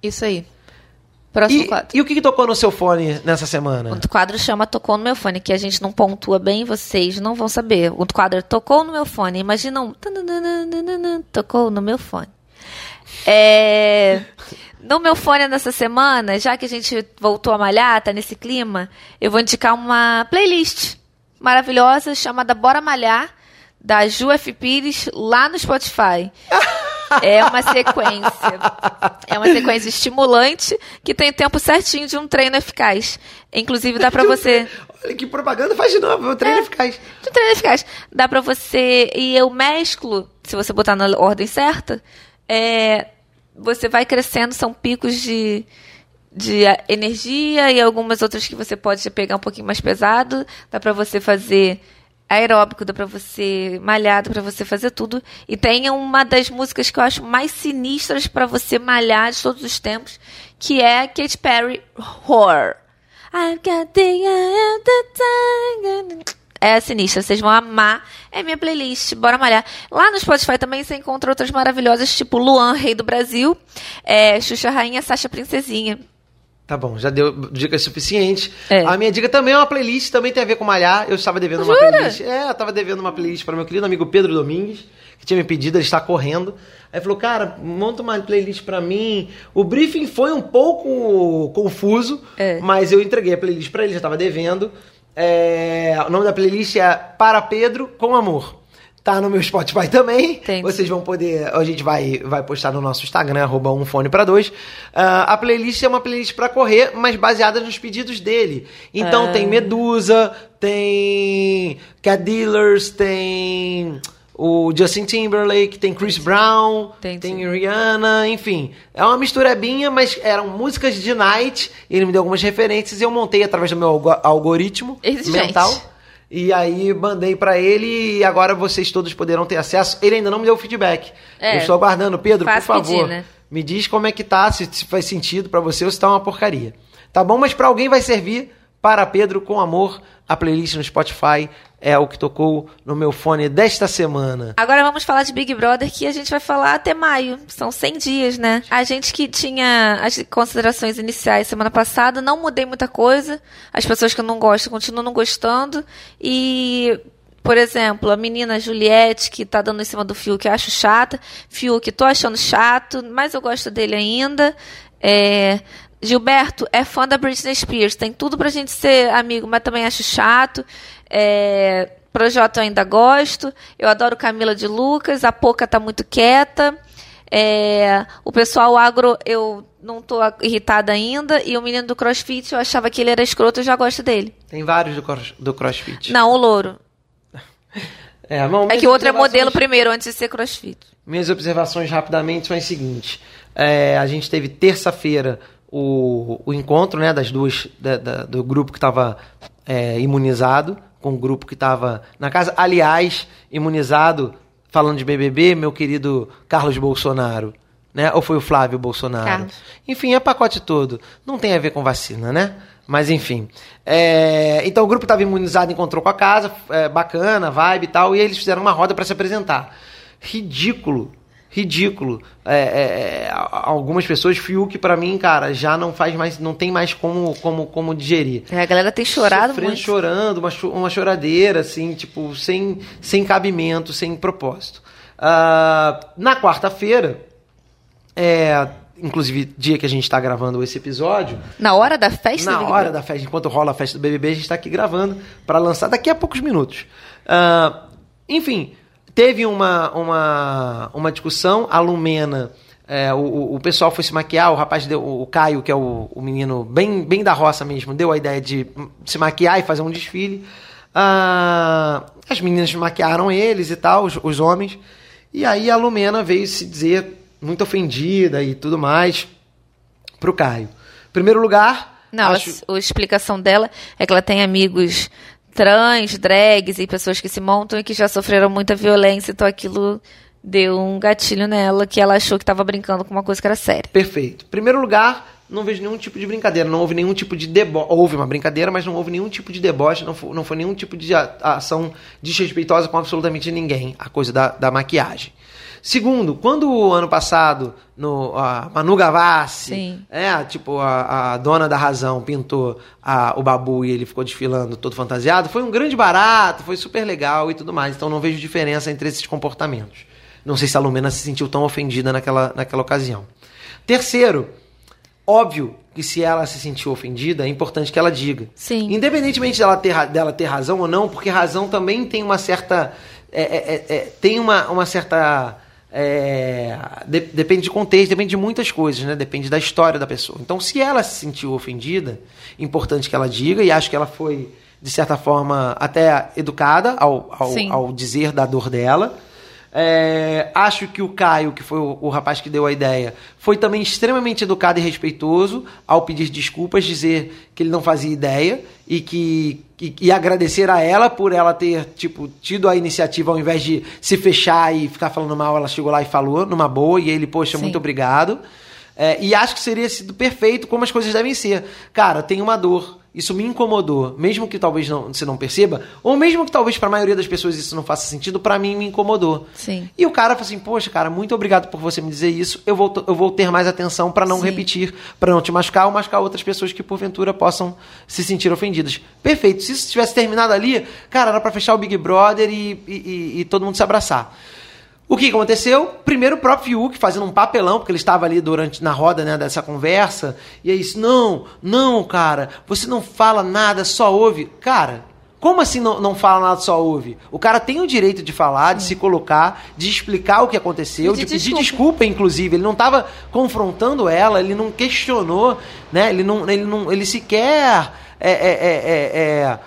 Isso aí. Próximo E, quadro. e o que, que tocou no seu fone nessa semana? O quadro chama Tocou no meu fone, que a gente não pontua bem, vocês não vão saber. O quadro tocou no meu fone. Imagina um. Tocou no meu fone. É, no meu fone nessa semana, já que a gente voltou a malhar, tá nesse clima, eu vou indicar uma playlist maravilhosa chamada Bora Malhar, da Ju F. Pires, lá no Spotify. É uma sequência. É uma sequência estimulante que tem o tempo certinho de um treino eficaz. Inclusive, dá pra você. Olha que propaganda, faz de novo, o treino eficaz. De um treino eficaz. Dá pra você. E eu mesclo, se você botar na ordem certa, é, você vai crescendo, são picos de, de a- energia e algumas outras que você pode pegar um pouquinho mais pesado. Dá pra você fazer aeróbico, dá pra você malhar, dá pra você fazer tudo. E tem uma das músicas que eu acho mais sinistras pra você malhar de todos os tempos, que é Katy Perry Horror. I've got the the. É sinistra, vocês vão amar. É minha playlist, bora malhar. Lá no Spotify também você encontra outras maravilhosas, tipo Luan, Rei do Brasil, é, Xuxa Rainha, Sasha Princesinha. Tá bom, já deu dicas suficientes. É. A minha dica também é uma playlist, também tem a ver com malhar. Eu estava devendo uma Jura? playlist. É, eu estava devendo uma playlist para meu querido amigo Pedro Domingues, que tinha me pedido, ele está correndo. Aí falou, cara, monta uma playlist para mim. O briefing foi um pouco confuso, É. mas eu entreguei a playlist para ele, já estava devendo. É, o nome da playlist é Para Pedro com Amor. Tá no meu Spotify também. Entendi. Vocês vão poder. A gente vai, vai postar no nosso Instagram, arroba um fone para dois. Ah, a playlist é uma playlist para correr, mas baseada nos pedidos dele. Então Ah. tem Medusa, tem Cat Dealers, tem. O Justin Timberlake, tem Chris Brown, Tem, tem. Rihanna, enfim. É uma misturebinha, mas eram músicas de Night. Ele me deu algumas referências e eu montei através do meu algo- algoritmo Exigente. mental. E aí mandei pra ele e agora vocês todos poderão ter acesso. Ele ainda não me deu feedback. É. Eu estou aguardando. Pedro, por favor, pedir, né? me diz como é que tá, se, se faz sentido pra você ou se tá uma porcaria. Tá bom? Mas pra alguém vai servir. Para Pedro com amor, a playlist no Spotify é o que tocou no meu fone desta semana. Agora vamos falar de Big Brother, que a gente vai falar até maio. São 100 dias, né? A gente que tinha as considerações iniciais semana passada, não mudei muita coisa. As pessoas que eu não gosto continuam não gostando. E, por exemplo, a menina Juliette, que tá dando em cima do Fiuk, eu acho chata. Fiuk, tô achando chato, mas eu gosto dele ainda. É, Gilberto é fã da Britney Spears, tem tudo pra gente ser amigo, mas também acho chato. É, Projota eu ainda gosto. Eu adoro Camila de Lucas. A Poca tá muito quieta. É, o pessoal agro eu não tô irritada ainda. E o menino do CrossFit eu achava que ele era escroto, eu já gosto dele. Tem vários do, cross- do CrossFit. Não, o louro. É, não, É que o outro é modelo primeiro, antes de ser CrossFit. Minhas observações rapidamente são as seguintes. É, a gente teve terça-feira o, o encontro né, das duas, da- da- do grupo que estava imunizado com o grupo que estava na casa. Aliás, imunizado, falando de BBB, meu querido Carlos Bolsonaro. Né? Ou foi o Flávio Bolsonaro? Carlos. Enfim, é pacote todo. Não tem a ver com vacina, né? Mas enfim. É, então o grupo estava imunizado, encontrou com a casa, é, bacana, vibe e tal, e eles fizeram uma roda para se apresentar. Ridículo. Ridículo. É, é, é, algumas pessoas, Fiuk, pra mim, cara, já não faz mais, não tem mais como, como, como digerir. É, a galera tem chorado Sofrendo, muito. chorando, uma, uma choradeira, assim, tipo, sem, sem cabimento, sem propósito. Ah, na quarta-feira, é, inclusive dia que a gente está gravando esse episódio, Na hora da festa? na hora da festa, enquanto rola a festa do BBB, a gente está aqui gravando para lançar daqui a poucos minutos. Ah, enfim, teve uma, uma, uma discussão, a Lumena, é, o- o, pessoal foi se maquiar, o rapaz, deu, o Caio, que é o, o menino bem, bem da roça mesmo, deu a ideia de se maquiar e fazer um desfile. Ah, as meninas maquiaram eles e tal, os, os homens. E aí a Lumena veio se dizer muito ofendida e tudo mais pro Caio. Primeiro lugar, Não, acho... a, a explicação dela é que ela tem amigos trans, drags e pessoas que se montam e que já sofreram muita violência, então aquilo deu um gatilho nela que ela achou que estava brincando com uma coisa que era séria. Perfeito. Primeiro lugar, não vejo nenhum tipo de brincadeira, não houve nenhum tipo de deboche. Houve uma brincadeira, mas não houve nenhum tipo de deboche, não foi, não foi nenhum tipo de ação desrespeitosa com absolutamente ninguém, a coisa da, da maquiagem. Segundo, quando o ano passado, no, a Manu Gavassi, Sim. é, tipo, a, a dona da razão pintou a- o babu e ele ficou desfilando todo fantasiado, foi um grande barato, foi super legal e tudo mais. Então não vejo diferença entre esses comportamentos. Não sei se a Lumena se sentiu tão ofendida naquela, naquela ocasião. Terceiro, óbvio que se ela se sentiu ofendida, é importante que ela diga. Sim. Independentemente dela ter, dela ter razão ou não, porque razão também tem uma certa. é, é, é, é, tem uma, uma certa. É, de- depende de contexto, depende de muitas coisas, né? Depende da história da pessoa. Então, se ela se sentiu ofendida, importante que ela diga, e acho que ela foi, de certa forma, até educada ao, ao, ao dizer da dor dela. É, acho que o Caio, que foi o, o rapaz que deu a ideia, foi também extremamente educado e respeitoso ao pedir desculpas, dizer que ele não fazia ideia e que e, e agradecer a ela por ela ter tipo tido a iniciativa ao invés de se fechar e ficar falando mal, ela chegou lá e falou numa boa e ele poxa Sim. muito obrigado. É, e acho que seria sido perfeito como as coisas devem ser. Cara, tem uma dor. Isso me incomodou, mesmo que talvez não, você não perceba, ou mesmo que talvez para a maioria das pessoas isso não faça sentido, para mim me incomodou. Sim. E o cara falou assim: Poxa, cara, muito obrigado por você me dizer isso. Eu vou, eu vou ter mais atenção para não Sim. repetir, para não te machucar ou machucar outras pessoas que porventura possam se sentir ofendidas. Perfeito. Se isso tivesse terminado ali, cara, era para fechar o Big Brother e, e- e- e todo mundo se abraçar. O que aconteceu? Primeiro o próprio Fiuk fazendo um papelão, porque ele estava ali durante na roda né, dessa conversa, e aí disse: Não, não, cara, você não fala nada, só ouve. Cara, como assim não, não fala nada, só ouve? O cara tem o direito de falar, de se colocar, de explicar o que aconteceu, Pedir de pedir desculpa. desculpa, inclusive. Ele não estava confrontando ela, ele não questionou, né? Ele não, ele não, ele sequer é, é, é, é, é,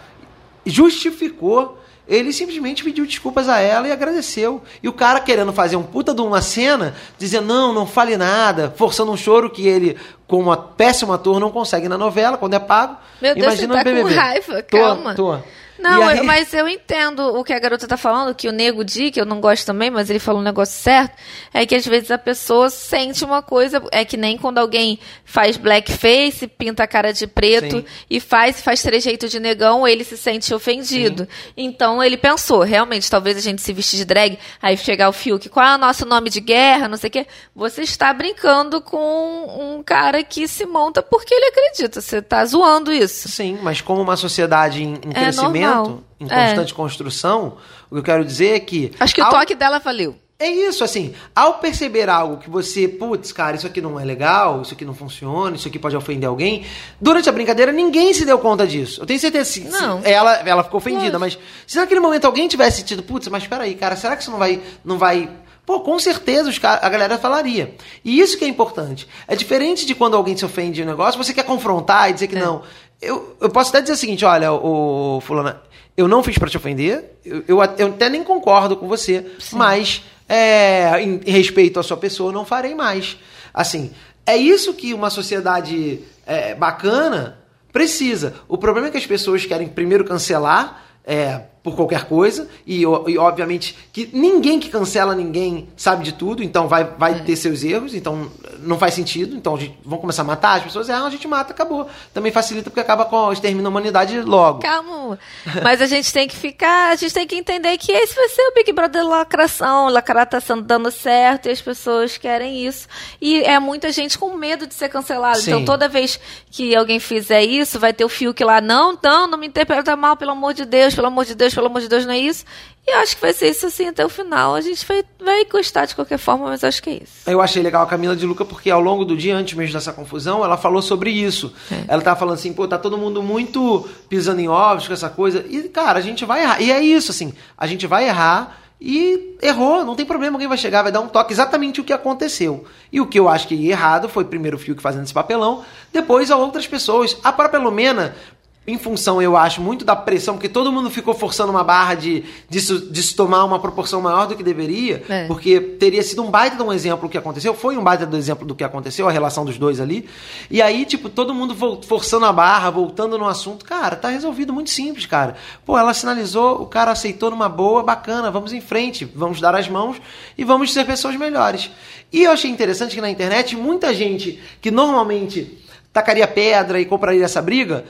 justificou Ele simplesmente pediu desculpas a ela e agradeceu. E o cara querendo fazer um puta de uma cena, dizendo, não, não fale nada, forçando um choro que ele, como um péssimo ator, não consegue na novela, quando é pago. Meu Deus, Imagina você tá BBB. com raiva, Tô, calma. tô. Não, E aí- mas eu entendo o que a garota tá falando, que o nego Di, que eu não gosto também, mas ele falou um negócio certo, é que às vezes a pessoa sente uma coisa, é que nem quando alguém faz blackface, pinta a cara de preto Sim. e faz, faz trejeito de negão, ele se sente ofendido. Então ele pensou, realmente, talvez a gente se vestir de drag, aí chegar o Fiuk, qual é o nosso nome de guerra, não sei o quê. Você está brincando com um cara que se monta porque ele acredita, você tá zoando isso. Sim, mas como uma sociedade em, em É crescimento, normal. Em É. constante construção, o que eu quero dizer é que. Acho que o ao- toque dela valeu. É isso, assim, ao perceber algo que você, putz, cara, isso aqui não é legal, isso aqui não funciona, isso aqui pode ofender alguém, durante a brincadeira ninguém se deu conta disso. Eu tenho certeza que Não. ela, ela ficou ofendida, mas se naquele momento alguém tivesse sentido, putz, mas peraí, cara, será que isso não vai. Não vai Pô, com certeza os a galera falaria. E isso que é importante. É diferente de quando alguém se ofende de um negócio, você quer confrontar e dizer É. que não. Eu, eu posso até dizer o seguinte: olha, o, Fulana, eu não fiz pra te ofender, eu, eu, eu até nem concordo com você, mas é, em, em respeito à sua pessoa, eu não farei mais. Assim, é isso que uma sociedade é, bacana precisa. O problema é que as pessoas querem primeiro cancelar. é, por qualquer coisa, e, e, obviamente que ninguém que cancela ninguém sabe de tudo, então vai, vai ter seus erros, então não faz sentido, então a gente, vamos começar a matar as pessoas, ah, a gente mata, acabou. Também facilita porque acaba com o extermínio da humanidade logo. Calma. Mas a gente tem que ficar, a gente tem que entender que esse vai ser o Big Brother lacração. Lacrar tá dando certo e as pessoas querem isso. E é muita gente com medo de ser cancelado. Sim. Então toda vez que alguém fizer isso, vai ter o Fiuk lá, não, não, não me interpreta mal, pelo amor de Deus, pelo amor de Deus, pelo amor de Deus, não é isso. E eu acho que vai ser isso assim até o final. A gente vai, vai gostar de qualquer forma, mas acho que é isso. Eu achei legal a Camila de Luca porque ao longo do dia, antes mesmo dessa confusão, ela falou sobre isso. Ela tava falando assim, pô, tá todo mundo muito pisando em ovos com essa coisa. E, cara, a gente vai errar. E é isso, assim, a gente vai errar e errou, não tem problema, alguém vai chegar, vai dar um toque, exatamente o que aconteceu. E o que eu acho que errado foi primeiro o Fiuk fazendo esse papelão, depois a outras pessoas. A própria Lumena, em função, eu acho, muito da pressão, porque todo mundo ficou forçando uma barra de disso, disso tomar uma proporção maior do que deveria, É. porque teria sido um baita de um exemplo do que aconteceu, foi um baita do exemplo do que aconteceu, a relação dos dois ali. E aí, tipo, todo mundo forçando a barra, voltando no assunto. Cara, tá resolvido muito simples, cara. Pô, ela sinalizou, o cara aceitou numa boa, bacana, vamos em frente, vamos dar as mãos e vamos ser pessoas melhores. E eu achei interessante que na internet, muita gente que normalmente tacaria pedra e compraria essa briga,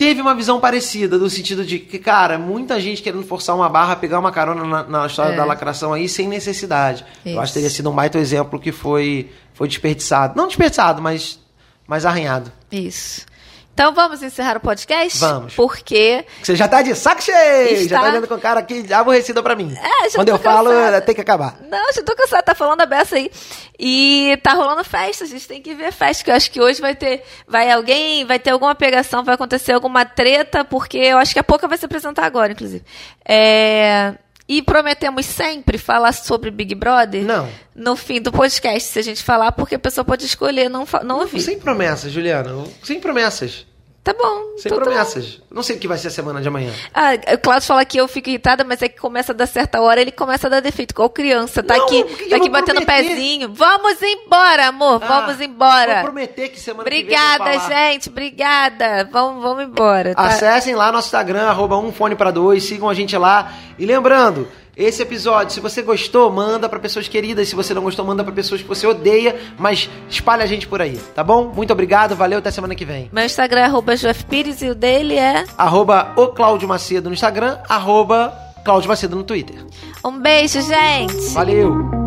teve uma visão parecida, no sentido de que, cara, muita gente querendo forçar uma barra, pegar uma carona na, na história É. da lacração aí sem necessidade. Eu Isso. acho que teria sido um baita exemplo que foi, foi desperdiçado. Não desperdiçado, mas, mas arranhado. Isso. Então vamos encerrar o podcast? Vamos. Porque Você já tá de saco cheio! Já Está. tá olhando com cara aqui aborrecida pra mim. É, já Quando eu falo, cansada. tem que acabar. Não, já tô cansada, tá falando a beça aí. E tá rolando festa, a gente tem que ver festa, que eu acho que hoje vai ter, vai alguém, vai ter alguma pegação, vai acontecer alguma treta, porque eu acho que a pouca vai se apresentar agora, inclusive. É, E prometemos sempre falar sobre Big Brother Não. no fim do podcast, se a gente falar, porque a pessoa pode escolher não, não ouvir. Sem promessas, Juliana. Sem promessas. Tá bom. Sem então tá promessas. Não sei o que vai ser a semana de amanhã. Ah, o Claudio fala que eu fico irritada, mas é que começa a dar certa hora, ele começa a dar defeito, igual criança. Tá Não, aqui, tá aqui batendo prometer? pezinho. Vamos embora, amor, vamos Ah, embora. Vou prometer que semana que vem Obrigada, gente, obrigada. Vamos, vamos embora. Tá? Acessem lá nosso Instagram, arroba um fone para dois, sigam a gente lá. E lembrando, esse episódio, se você gostou, manda para pessoas queridas. Se você não gostou, manda para pessoas que você odeia, mas espalha a gente por aí, tá bom? Muito obrigado, valeu, até semana que vem. Meu Instagram é arroba Pires e o dele é. Arroba o Cláudio Macedo no Instagram, arroba Cláudio Macedo no Twitter. Um beijo, gente. Valeu!